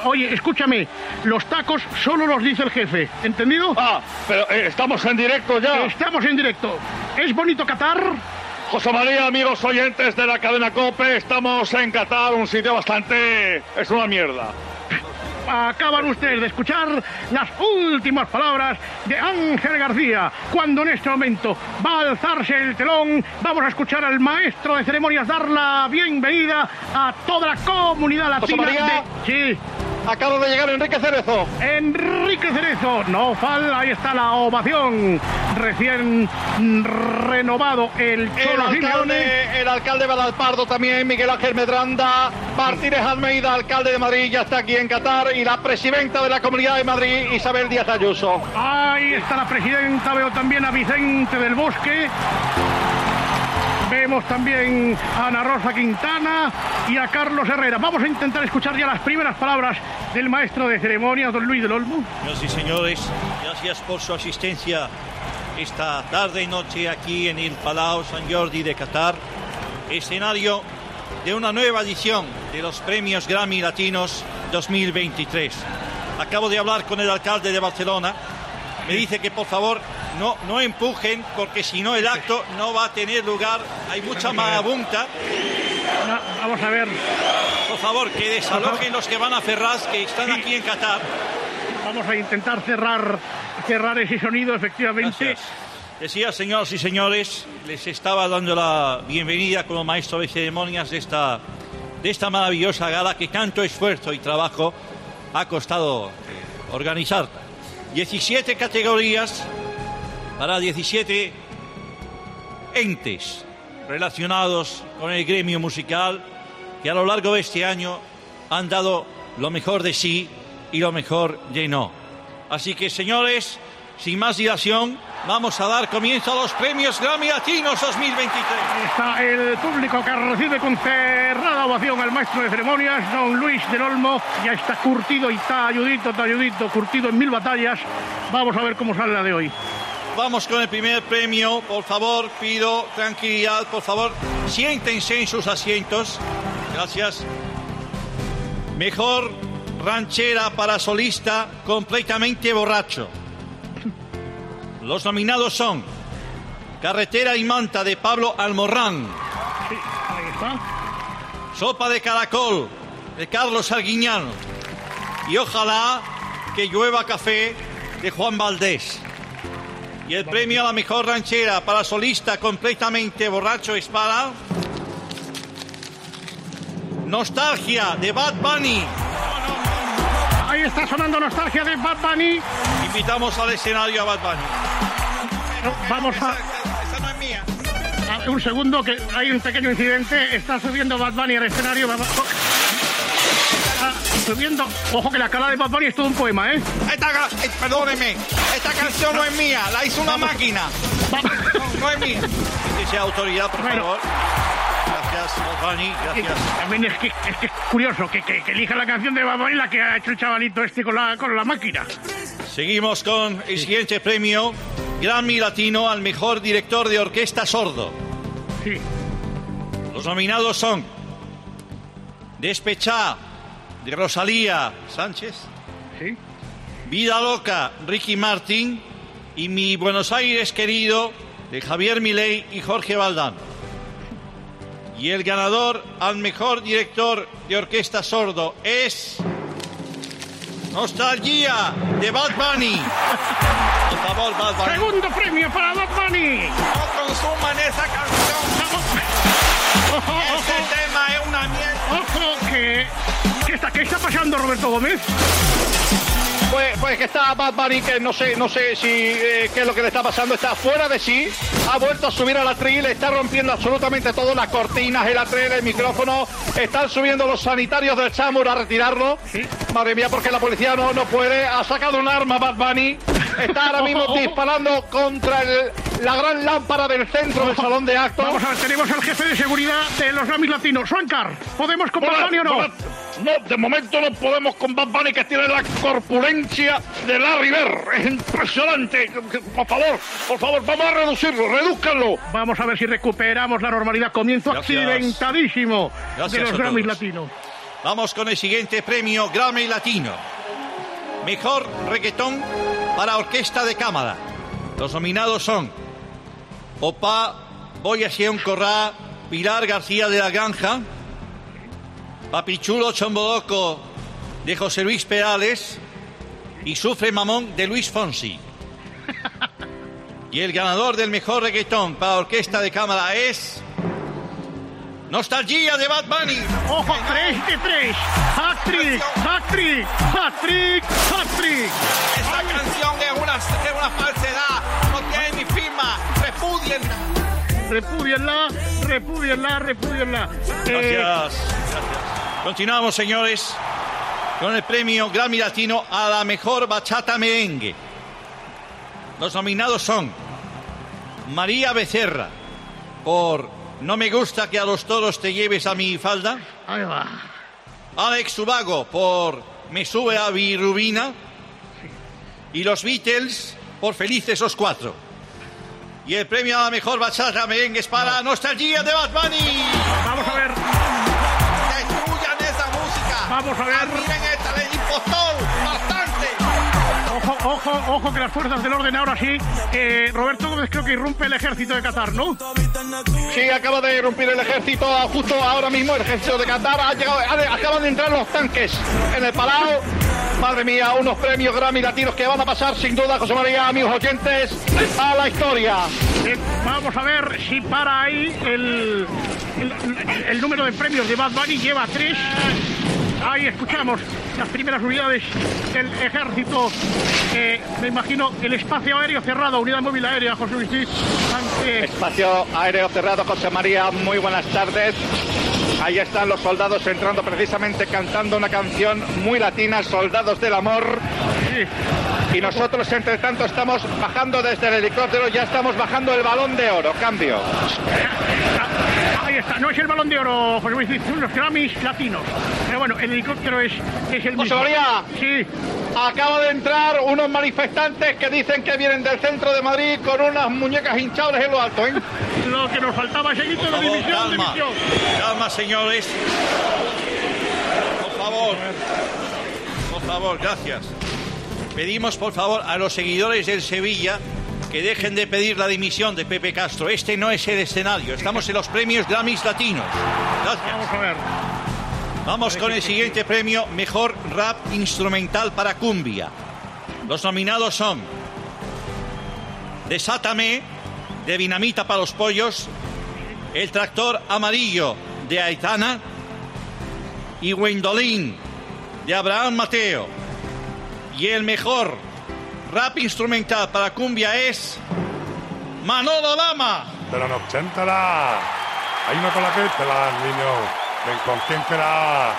Oye, escúchame, los tacos solo los dice el jefe, ¿entendido? Ah, pero eh, estamos en directo ya. Estamos en directo. ¿Es bonito Qatar? José María, amigos oyentes de la cadena COPE, estamos en Qatar, un sitio bastante... es una mierda. Acaban ustedes de escuchar las últimas palabras de Ángel García. Cuando en este momento va a alzarse el telón, vamos a escuchar al maestro de ceremonias dar la bienvenida a toda la comunidad latina. De- Sí. Acaba de llegar Enrique Cerezo. Enrique Cerezo, no fal, ahí está la ovación. Recién renovado el El Cholo Simeone. alcalde, el alcalde Valalpardo también, Miguel Ángel Medranda, Martínez Almeida, alcalde de Madrid, ya está aquí en Qatar, y la presidenta de la Comunidad de Madrid, Isabel Díaz Ayuso. Ahí está la presidenta, veo también a Vicente del Bosque. Vemos también a Ana Rosa Quintana y a Carlos Herrera. Vamos a intentar escuchar ya las primeras palabras del maestro de ceremonias, don Luis del Olmo. Y señores, gracias por su asistencia esta tarde y noche aquí en el Palau San Jordi de Qatar, escenario de una nueva edición de los premios Grammy Latinos 2023. Acabo de hablar con el alcalde de Barcelona. Me dice que por favor no, no empujen porque si no el acto no va a tener lugar. Hay mucha marabunta. vamos a ver. Por favor, que desalojen los que van a Ferraz, que están aquí en Qatar. Vamos a intentar cerrar, cerrar ese sonido, efectivamente. Decía, señoras y señores, les estaba dando la bienvenida como maestro de ceremonias de esta, de esta maravillosa gala que tanto esfuerzo y trabajo ha costado organizar. 17 categorías para 17 entes relacionados con el gremio musical que a lo largo de este año han dado lo mejor de sí y lo mejor de no. Así que, señores, sin más dilación, vamos a dar comienzo a los premios Grammy Latinos 2023. Está el público que recibe con cerrada ovación al maestro de ceremonias, don Luis del Olmo. Ya está curtido y está ayudito, está ayudito, curtido en mil batallas. Vamos a ver cómo sale la de hoy. Vamos con el primer premio. Por favor, pido tranquilidad. Por favor, siéntense en sus asientos. Gracias. Mejor ranchera para solista completamente borracho. Los nominados son Carretera y Manta de Pablo Almorrán. Sopa de Caracol de Carlos Arguiñano. Y ojalá que llueva café de Juan Valdés. Y el premio a la mejor ranchera para solista completamente borracho es para. Nostalgia de Bad Bunny. Ahí está sonando nostalgia de Bad Bunny. Invitamos al escenario a Bad Bunny. Vamos a. Ah, Un segundo, que hay un pequeño incidente. Está subiendo Bad Bunny al escenario. Ah, subiendo. Ojo que la cara de Bad Bunny es todo un poema, ¿eh? Esta, eh, perdóneme, esta canción no es mía, la hizo una máquina. No, no es mía. [LAUGHS] Dice autoridad, por favor. Gracias, Bunny. Gracias. También es que es, que es curioso que, que, que elija la canción de Bad Bunny la que ha hecho el chavalito este con la, con la máquina. Seguimos con el siguiente premio, Grammy Latino al mejor director de orquesta sordo. Sí. Los nominados son Despechá de Rosalía Sánchez. Sí. Vida Loca, Ricky Martin. Y Mi Buenos Aires Querido de Javier Milei y Jorge Valdán. Y el ganador al mejor director de orquesta sordo es. Nostalgia de Bad Bunny. Por favor, Bad Bunny. Segundo premio para Bad Bunny. No consuman esa canción. Ese tema es una mierda. Ojo que. ¿Qué está, ¿Qué está pasando, Roberto Gómez? Pues, pues que está Bad Bunny, que no sé, no sé si eh, qué es lo que le está pasando, está fuera de sí, ha vuelto a subir al atril, está rompiendo absolutamente todo, las cortinas, el atril, el micrófono, están subiendo los sanitarios del Chamur a retirarlo. Madre mía, porque la policía no, no puede, ha sacado un arma Bad Bunny, está ahora mismo disparando contra el- la gran lámpara del centro del salón de actos. Vamos a ver, tenemos al jefe de seguridad de los Grammys Latinos, Suancar. ¿Podemos con Bad Bunny o no? No, de momento no podemos con Bad Bunny que tiene la corpulencia de Larry Bird. Es impresionante. Por favor, por favor, vamos a reducirlo, redúzcanlo. Vamos a ver si recuperamos la normalidad. Comienzo Gracias. accidentadísimo Gracias de los Grammys. Latinos. Vamos con el siguiente premio Grammy Latino. Mejor reggaetón para orquesta de cámara. Los nominados son Opa, Boya Sion Corrá, Pilar García de la Granja, Papichulo Chomboloco de José Luis Perales y Sufre Mamón de Luis Fonsi. [LAUGHS] Y el ganador del mejor reggaetón para orquesta de cámara es... Nostalgia de Bad Bunny. ¡Ojo! ¡Tres de tres! ¡Hat-trick! ¡Hat-trick! ¡Hat-trick! ¡Hat-trick! Esta canción es una, es una falsedad. No tiene mi firma. Repudienla. Repudienla, repudienla, repudienla. Eh, Gracias. Continuamos, señores, con el premio Grammy Latino a la mejor bachata merengue. Los nominados son María Becerra por No me gusta que a los toros te lleves a mi falda. Ahí va. Alex Subago por Me sube a Virubina. Y los Beatles por Felices los Cuatro. Y el premio a la mejor bachata merengue es para Nostalgia de Bad Bunny. Vamos a ver. Destruyan esa música. Vamos a ver. Miren esta, el impostor. Ojo, ojo, que las fuerzas del orden ahora sí. Eh, Roberto Gómez creo que irrumpe el ejército de Qatar, ¿no? Sí, acaba de irrumpir el ejército justo ahora mismo, el ejército de Qatar. Ha llegado, ha acaban de entrar los tanques en el Palau. Madre mía, unos premios Grammy latinos que van a pasar sin duda, José María, amigos oyentes, a la historia. Eh, vamos a ver si para ahí el, el, el número de premios de Bad Bunny lleva tres. Ahí escuchamos las primeras unidades del ejército. Eh, me imagino el espacio aéreo cerrado, unidad móvil aérea, José Luis. ante- Espacio aéreo cerrado, José María, muy buenas tardes. Ahí están los soldados entrando precisamente cantando una canción muy latina, Soldados del Amor. Y nosotros, entre tanto, estamos bajando desde el helicóptero, ya estamos bajando el balón de oro. Cambio. No es el balón de oro, José Luis, son los Grammys latinos. Pero bueno, el helicóptero es, es el mismo. María, Sí. acaba de entrar unos manifestantes que dicen que vienen del centro de Madrid con unas muñecas hinchables en lo alto. ¿eh? [LAUGHS] Lo que nos faltaba, Por de favor, división, calma. división. Calma, señores. Por favor. Por favor, gracias. Pedimos, por favor, a los seguidores del Sevilla que dejen de pedir la dimisión de Pepe Castro. Este no es el escenario. Estamos en los premios Grammys Latinos. Gracias. Vamos a ver. Vamos con el siguiente premio, Mejor Rap Instrumental para Cumbia. Los nominados son Desátame, de Dinamita para los Pollos, El Tractor Amarillo, de Aitana, y Wendolin, de Abraham Mateo. Y el mejor rap instrumental para cumbia es Manolo Lama. De los 80 la... Hay una con la que te la niño. Ven con quién te la...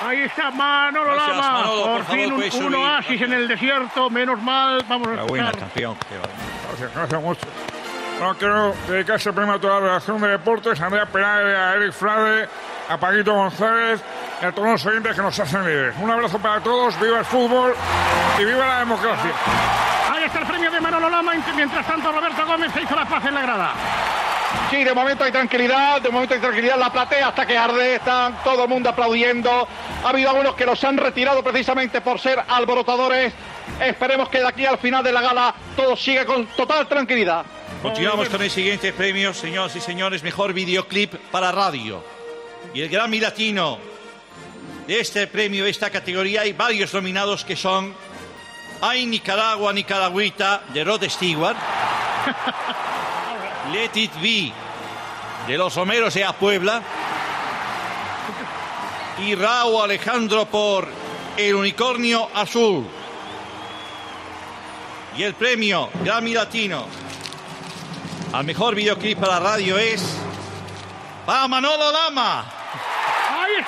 Ahí está Manolo Gracias, Lama. Manolo, por por favor, fin un, un oasis en el desierto, menos mal. Vamos a escuchar. campeón. Gracias, gracias mucho. Bueno, quiero dedicar este premio a toda la redacción de deportes, a Andrea Perales, a Eric Frade, a Paquito González y a todos los oyentes que nos hacen libres. Un abrazo para todos, viva el fútbol y viva la democracia. Ahí está el premio de Manolo Lama. Mientras tanto, Roberto Gómez se hizo la paz en la grada. Sí, de momento hay tranquilidad, de momento hay tranquilidad. La platea hasta que arde, están todo el mundo aplaudiendo. Ha habido algunos que los han retirado precisamente por ser alborotadores. Esperemos que de aquí al final de la gala todo siga con total tranquilidad. Continuamos con el siguiente premio, señoras y señores, mejor videoclip para radio. Y el Grammy Latino de este premio, esta categoría, hay varios nominados que son Hay Nicaragua, Nicaragüita, de Rod Stewart. [LAUGHS] Let It Be, de los Homeros de A Puebla. Y Raúl Alejandro por El Unicornio Azul. Y el premio Grammy Latino al mejor videoclip para radio es para Manolo Lama.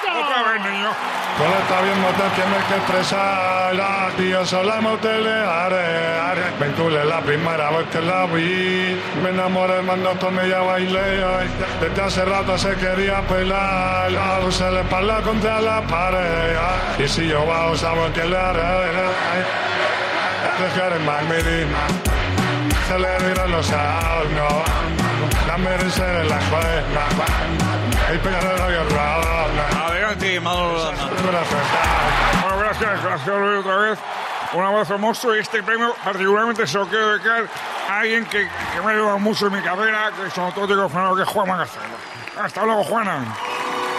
Está. Otra vez, niño. Con esta bien nota tienes que expresar Io solamo te le are Ventule la primera vez que la vi. Me enamoré con ella bailé. Desde hace rato se quería pelar. Algo se le parla contra la pared. Y si yo bajo sabes que le haré ay, Dejaré más medina Se le dirán los no La merecer en la cuerda Y pegaré la guerra Manolo Lama. Bueno, gracias, gracias Luis, otra vez. Un abrazo monstruo y este premio particularmente se lo quiero dedicar a alguien que, que me ha ayudado mucho en mi carrera, que es un auténtico fenómeno, que es Juan Magazine. Hasta luego, Juana.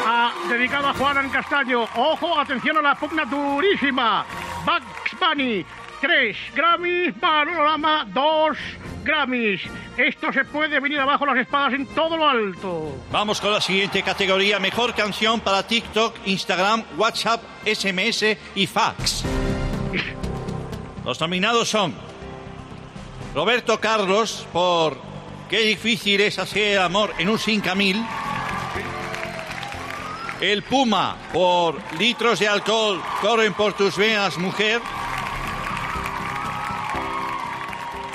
Va dedicado a Juan Castaño. Ojo, atención a la pugna durísima. Bugs Bunny, 3 Grammys. Manolo Lama, 2 Grammys. Esto se puede venir abajo las espadas en todo lo alto. Vamos con la siguiente categoría. Mejor canción para TikTok, Instagram, WhatsApp, SMS y fax. [LAUGHS] Los nominados son Roberto Carlos por Qué difícil es hacer amor en un 5000. El Puma por Litros de alcohol corren por tus venas, mujer.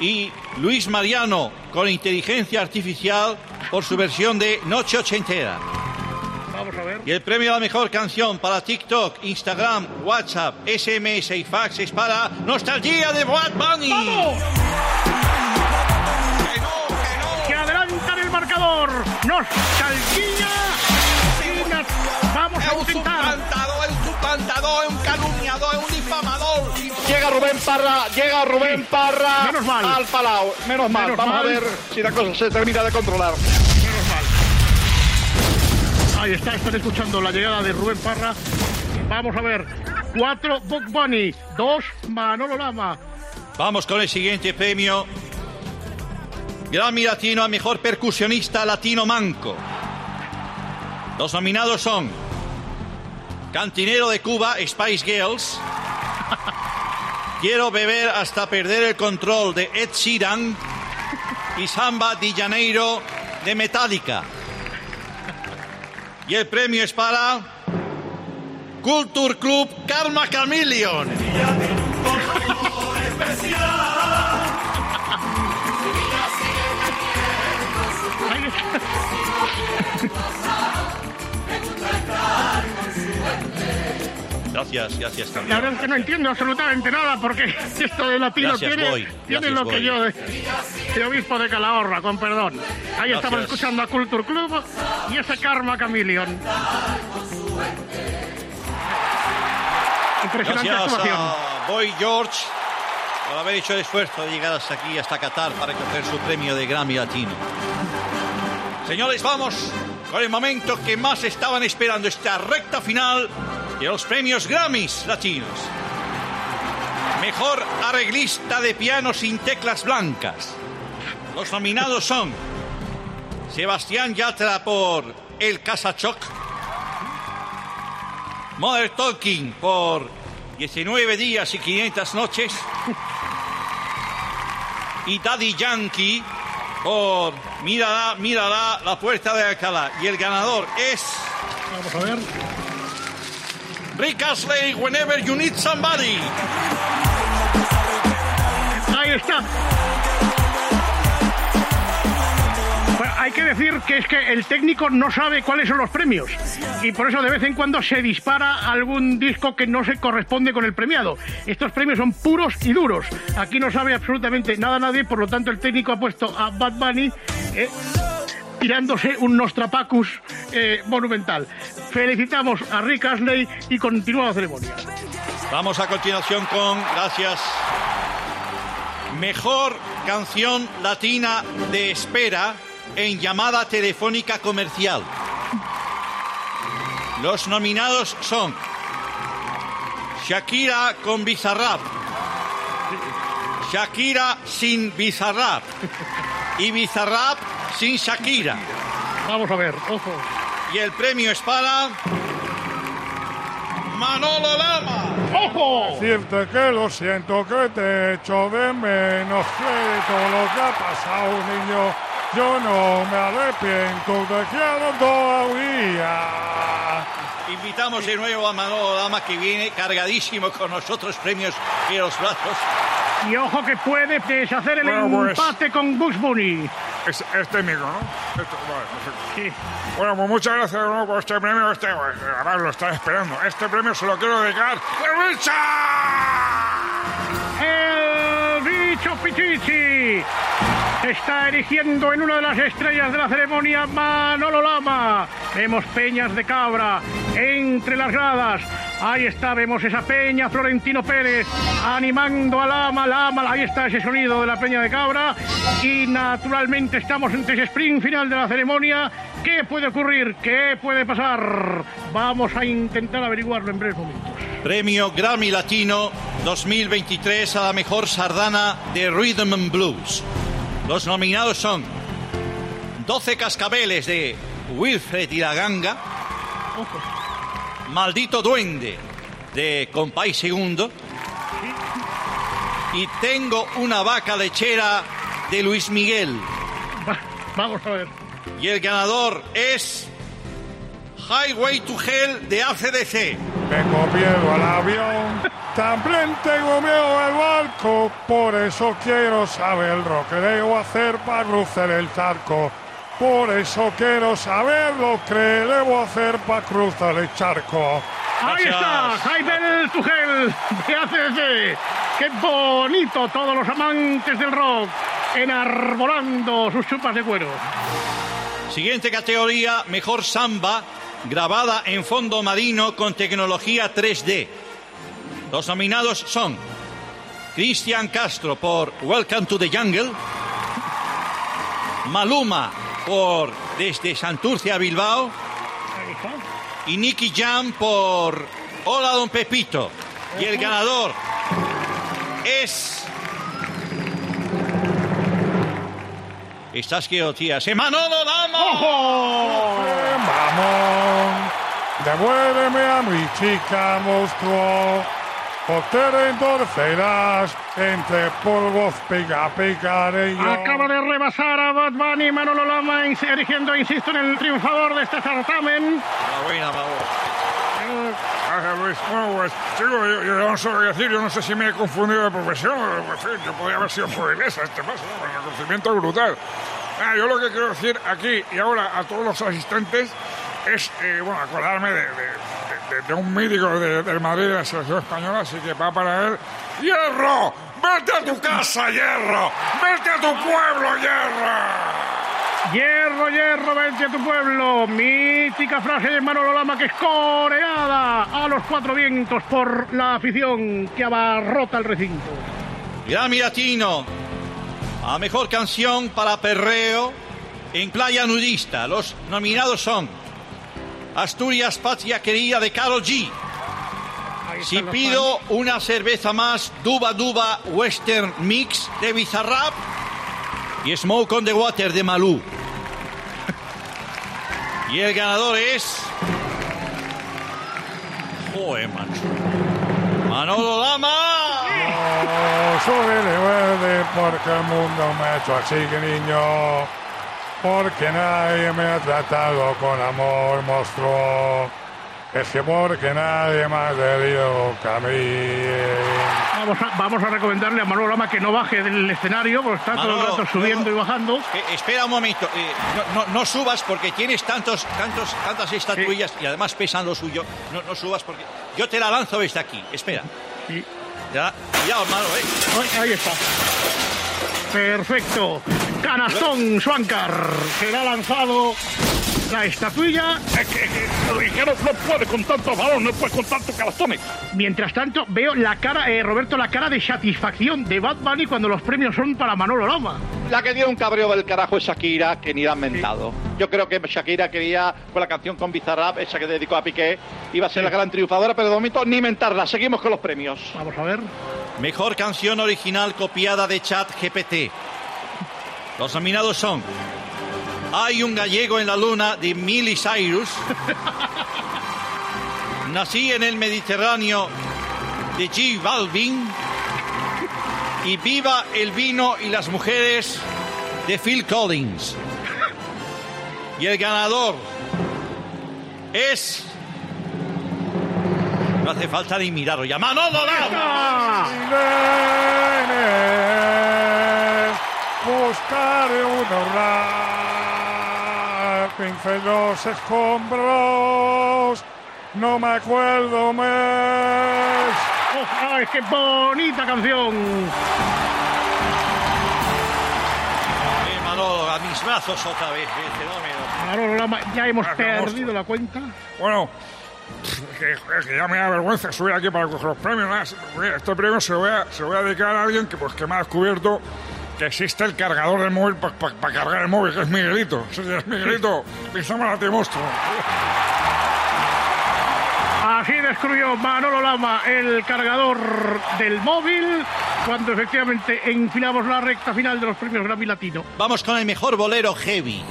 Y Luis Mariano con inteligencia artificial por su versión de Noche Ochentera. Vamos a ver. Y el premio a la mejor canción para TikTok, Instagram, WhatsApp, SMS y fax es para Nostalgia de Bad Bunny. Que adelantan el marcador. Nostalgia. Vamos a intentar. Es un cantador, es un calumniador, es un difamador. Llega Rubén Parra, llega Rubén Parra Menos mal. al Palau. Menos mal. Menos Vamos mal. a ver si la cosa se termina de controlar. Ahí está, están escuchando la llegada de Rubén Parra. Vamos a ver. 4 Bug Bunny, 2 Manolo Lama. Vamos con el siguiente premio. Grammy Latino a Mejor Percusionista Latino Manco. Los nominados son Cantinero de Cuba, Spice Girls. [LAUGHS] Quiero beber hasta perder el control de Ed Sheeran. Y Samba de Janeiro de Metallica. Y el premio es para Culture Club Karma Chameleon. [LAUGHS] Gracias, gracias La también. verdad es que no entiendo absolutamente nada porque [LAUGHS] esto de latino Gracias, tiene, Boy. tiene Gracias, lo que Boy. yo de, de obispo de Calahorra, con perdón. Ahí Gracias. estamos escuchando a Culture Club y ese Karma Chameleon. Impresionante Gracias actuación. a Boy George por haber hecho el esfuerzo de llegar hasta aquí, hasta Qatar, para recoger su premio de Grammy Latino. Señores, vamos con el momento que más estaban esperando, esta recta final de los premios Grammys Latinos. Mejor arreglista de piano sin teclas blancas. Los nominados son Sebastián Yatra por El Casachoc, Mother Talking por 19 días y 500 noches. Y Daddy Yankee por Mírala, mírala, la puerta de Alcalá. Y el ganador es. Vamos a ver. Rick Astley, Whenever You Need Somebody. Ahí está. Hay que decir que es que el técnico no sabe cuáles son los premios y por eso de vez en cuando se dispara algún disco que no se corresponde con el premiado. Estos premios son puros y duros. Aquí no sabe absolutamente nada nadie, por lo tanto el técnico ha puesto a Bad Bunny eh, tirándose un Nostrapacus eh, monumental. Felicitamos a Rick Astley y continúa la ceremonia. Vamos a continuación con, gracias, mejor canción latina de espera en llamada telefónica comercial. Los nominados son Shakira con Bizarrap, Shakira sin Bizarrap y Bizarrap sin Shakira. Vamos a ver, ojo. Y el premio es para Manolo Lama. ¡Ojo! Decirte que lo siento, que te echo de menos, que todo lo que ha pasado, niño, yo no me arrepiento, te quiero todavía. Invitamos de nuevo a Manolo Lama que viene cargadísimo con nosotros premios y los brazos. Y ojo que puede deshacer el Bueno, pues- empate con Bugs Bunny. Es, es técnico, ¿no? Bueno, pues muchas gracias de nuevo por este premio. Este, además lo estaba esperando. Este premio se lo quiero dedicar a El bicho Pichichi está erigiendo en una de las estrellas de la ceremonia Manolo Lama. Vemos peñas de cabra entre las gradas. Ahí está, vemos esa peña, Florentino Pérez, animando a Lama, Lama, ahí está ese sonido de la peña de cabra. Y naturalmente estamos en ese sprint final de la ceremonia. ¿Qué puede ocurrir? ¿Qué puede pasar? Vamos a intentar averiguarlo en breves momentos. Premio Grammy Latino 2023 a la mejor sardana de Rhythm and Blues. Los nominados son 12 cascabeles de Wilfred y la Ganga, Maldito Duende de Compay Segundo y Tengo una vaca lechera de Luis Miguel. Vamos a ver. Y el ganador es Highway to Hell de ACDC. Tengo miedo al avión, también tengo miedo al barco, por eso quiero saber lo que debo hacer para cruzar el charco. Por eso quiero saber lo que debo hacer para cruzar el charco. Ahí está, Jaime Tugel de ACDC. Qué bonito todos los amantes del rock enarbolando sus chupas de cuero. Siguiente categoría, mejor samba, grabada en fondo marino con tecnología 3D. Los nominados son Cristian Castro por Welcome to the Jungle, Maluma por Desde Santurce a Bilbao y Nicky Jam por Hola Don Pepito. Y el ganador es... Estás que tía, se Manolo Lama. Vamos, devuélveme a mi chica monstruo. Endorcerás entre polvos pica picareño. Acaba de rebasar a Bad Bunny Manolo Lama, erigiendo, insisto, en el triunfador de este certamen. Enhorabuena, Gracias, Luis. Bueno, pues, chico, yo, yo no sé qué decir. Yo no sé si me he confundido de profesión. En fin, yo podría haber sido forense este paso. Un reconocimiento brutal. Ah, yo lo que quiero decir aquí y ahora a todos los asistentes es, eh, bueno, acordarme de, de- de- de un mítico de- del Madrid de la selección española, así que va para él. ¡Hierro! ¡Vete a tu casa, Hierro! ¡Vete a tu pueblo, Hierro! Hierro, hierro, vente a tu pueblo. Mítica frase de Manolo Lama que es coreada a los cuatro vientos por la afición que abarrota el recinto. Grammy Latino a mejor canción para perreo en playa nudista. Los nominados son Asturias Patria Querida de Carol G. Si pido una cerveza más, Duba Duba Western Mix de Bizarrap y Smoke on the Water de Malú. [LAUGHS] Y el ganador es. Joder, macho. Manolo Lama. Soy rebelde porque el mundo me ha hecho así, que niño. Porque nadie me ha tratado con amor, monstruo. Es que porque nadie me ha querido que a mí. Vamos a, vamos a recomendarle a Manolo Lama que no baje del escenario, porque está todo el Manolo, rato subiendo y bajando. Eh, espera un momento, eh, no, no- no subas porque tienes tantos, tantos, tantas estatuillas y además pesan lo suyo. No, no subas porque yo te la lanzo desde aquí. Espera. Ya, ya, hermano, eh. Ay, Ahí está. Perfecto. Canastón Schwankar, que le ha lanzado la estatuilla. no puede con tanto balón, no puede con tanto calastones. Mientras tanto, veo la cara, eh, Roberto, la cara de satisfacción de Bad Bunny cuando los premios son para Manolo Lama. La que dio un cabreo del carajo es Shakira, que ni la han mentado. Yo creo que Shakira quería, con la canción con Bizarrap, esa que dedicó a Piqué, iba a ser la gran triunfadora, pero de momento ni mentarla. Seguimos con los premios. Vamos a ver. Mejor canción original copiada de Chat GPT. Los nominados son Hay un gallego en la luna de Miley Cyrus. [LAUGHS] Nací en el Mediterráneo de G. Balvin. Y Viva el vino y las mujeres de Phil Collins. [LAUGHS] Y el ganador es. No hace falta ni mirarlo ya. ¡Manolo buscaré un ahorrar, pincel los escombros, no me acuerdo más. Oh, ¡Ay, qué bonita canción! Eh, Manolo, a mis brazos otra vez, eh, fenómeno. Manolo Lama, ya hemos perdido la cuenta. Bueno, Que, que ya me da vergüenza subir aquí para coger los premios. nada, Este premio se lo, voy a, se lo voy a dedicar a alguien que, pues, que me ha descubierto que existe el cargador del móvil para cargar el móvil, que es Miguelito. Es Miguelito, pisamos a ti monstruo. Así descubrió Manolo Lama el cargador del móvil cuando efectivamente enfilamos la recta final de los premios Grammy Latino. Vamos con el mejor bolero heavy.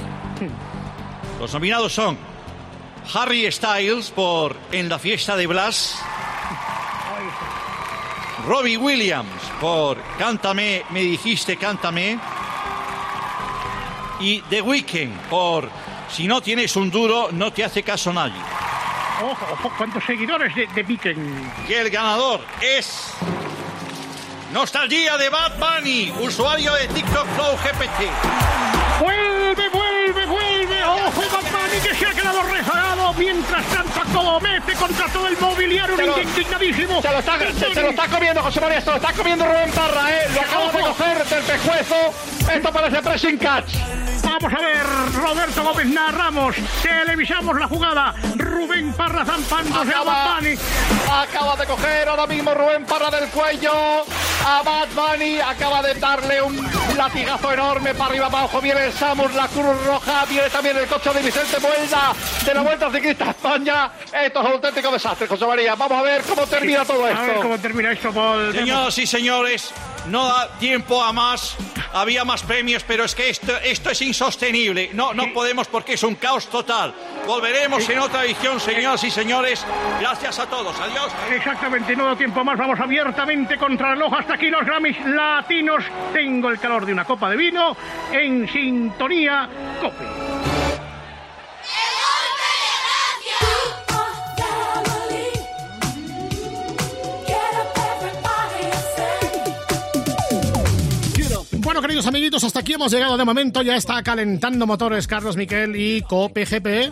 Los nominados son Harry Styles por En la fiesta de Blas. Robbie Williams por Cántame, me dijiste cántame. Y The Weeknd por Si no tienes un duro, no te hace caso nadie. Ojo, ojo, cuántos seguidores de, de Beacon. Y el ganador es. Nostalgia de Bad Bunny, usuario de TikTok Flow GPT. ¡Vuelve, vuelve, ¡Ojo, Bad Bunny, que se ha quedado rezagado! Mientras tanto, como mete contra todo el mobiliario, Se lo- indignadísimo. Se lo, está, se, se lo está comiendo José María, se lo está comiendo Rubén Parra, ¿eh? Lo acabo de coger del pescuezo. Esto parece pressing catch. Vamos a ver, Roberto Gómez narramos, televisamos la jugada. Rubén Parra zampándose a Bad Acaba, Bunny. acaba de coger ahora mismo Rubén Parra del cuello a Bad Bunny. Acaba de darle un latigazo enorme para arriba, para abajo. Viene el Samus, la Cruz Roja. Viene también el coche de Vicente Vuelta de la Vuelta Ciclista a España. Esto es un auténtico desastre, José María. Vamos a ver cómo termina todo A ver esto. cómo termina esto, Paul. Señoras y señores, no da tiempo a más. Había más premios, pero es que esto, esto es insostenible. No, no podemos porque es un caos total. Volveremos en otra edición, señoras y señores. Gracias a todos. Adiós. Exactamente, no da tiempo más, vamos abiertamente contra el ojo hasta aquí los Grammys latinos. Tengo el calor de una copa de vino en sintonía Cope. Bueno, queridos amiguitos, hasta aquí hemos llegado de momento. Ya está calentando motores Carlos Miquel y Cope GP.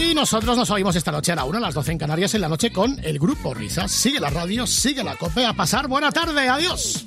Y nosotros nos oímos esta noche a la 1, a las 12 en Canarias, en la noche con el Grupo Risas. Sigue la radio, sigue la Cope. A pasar buena tarde. Adiós.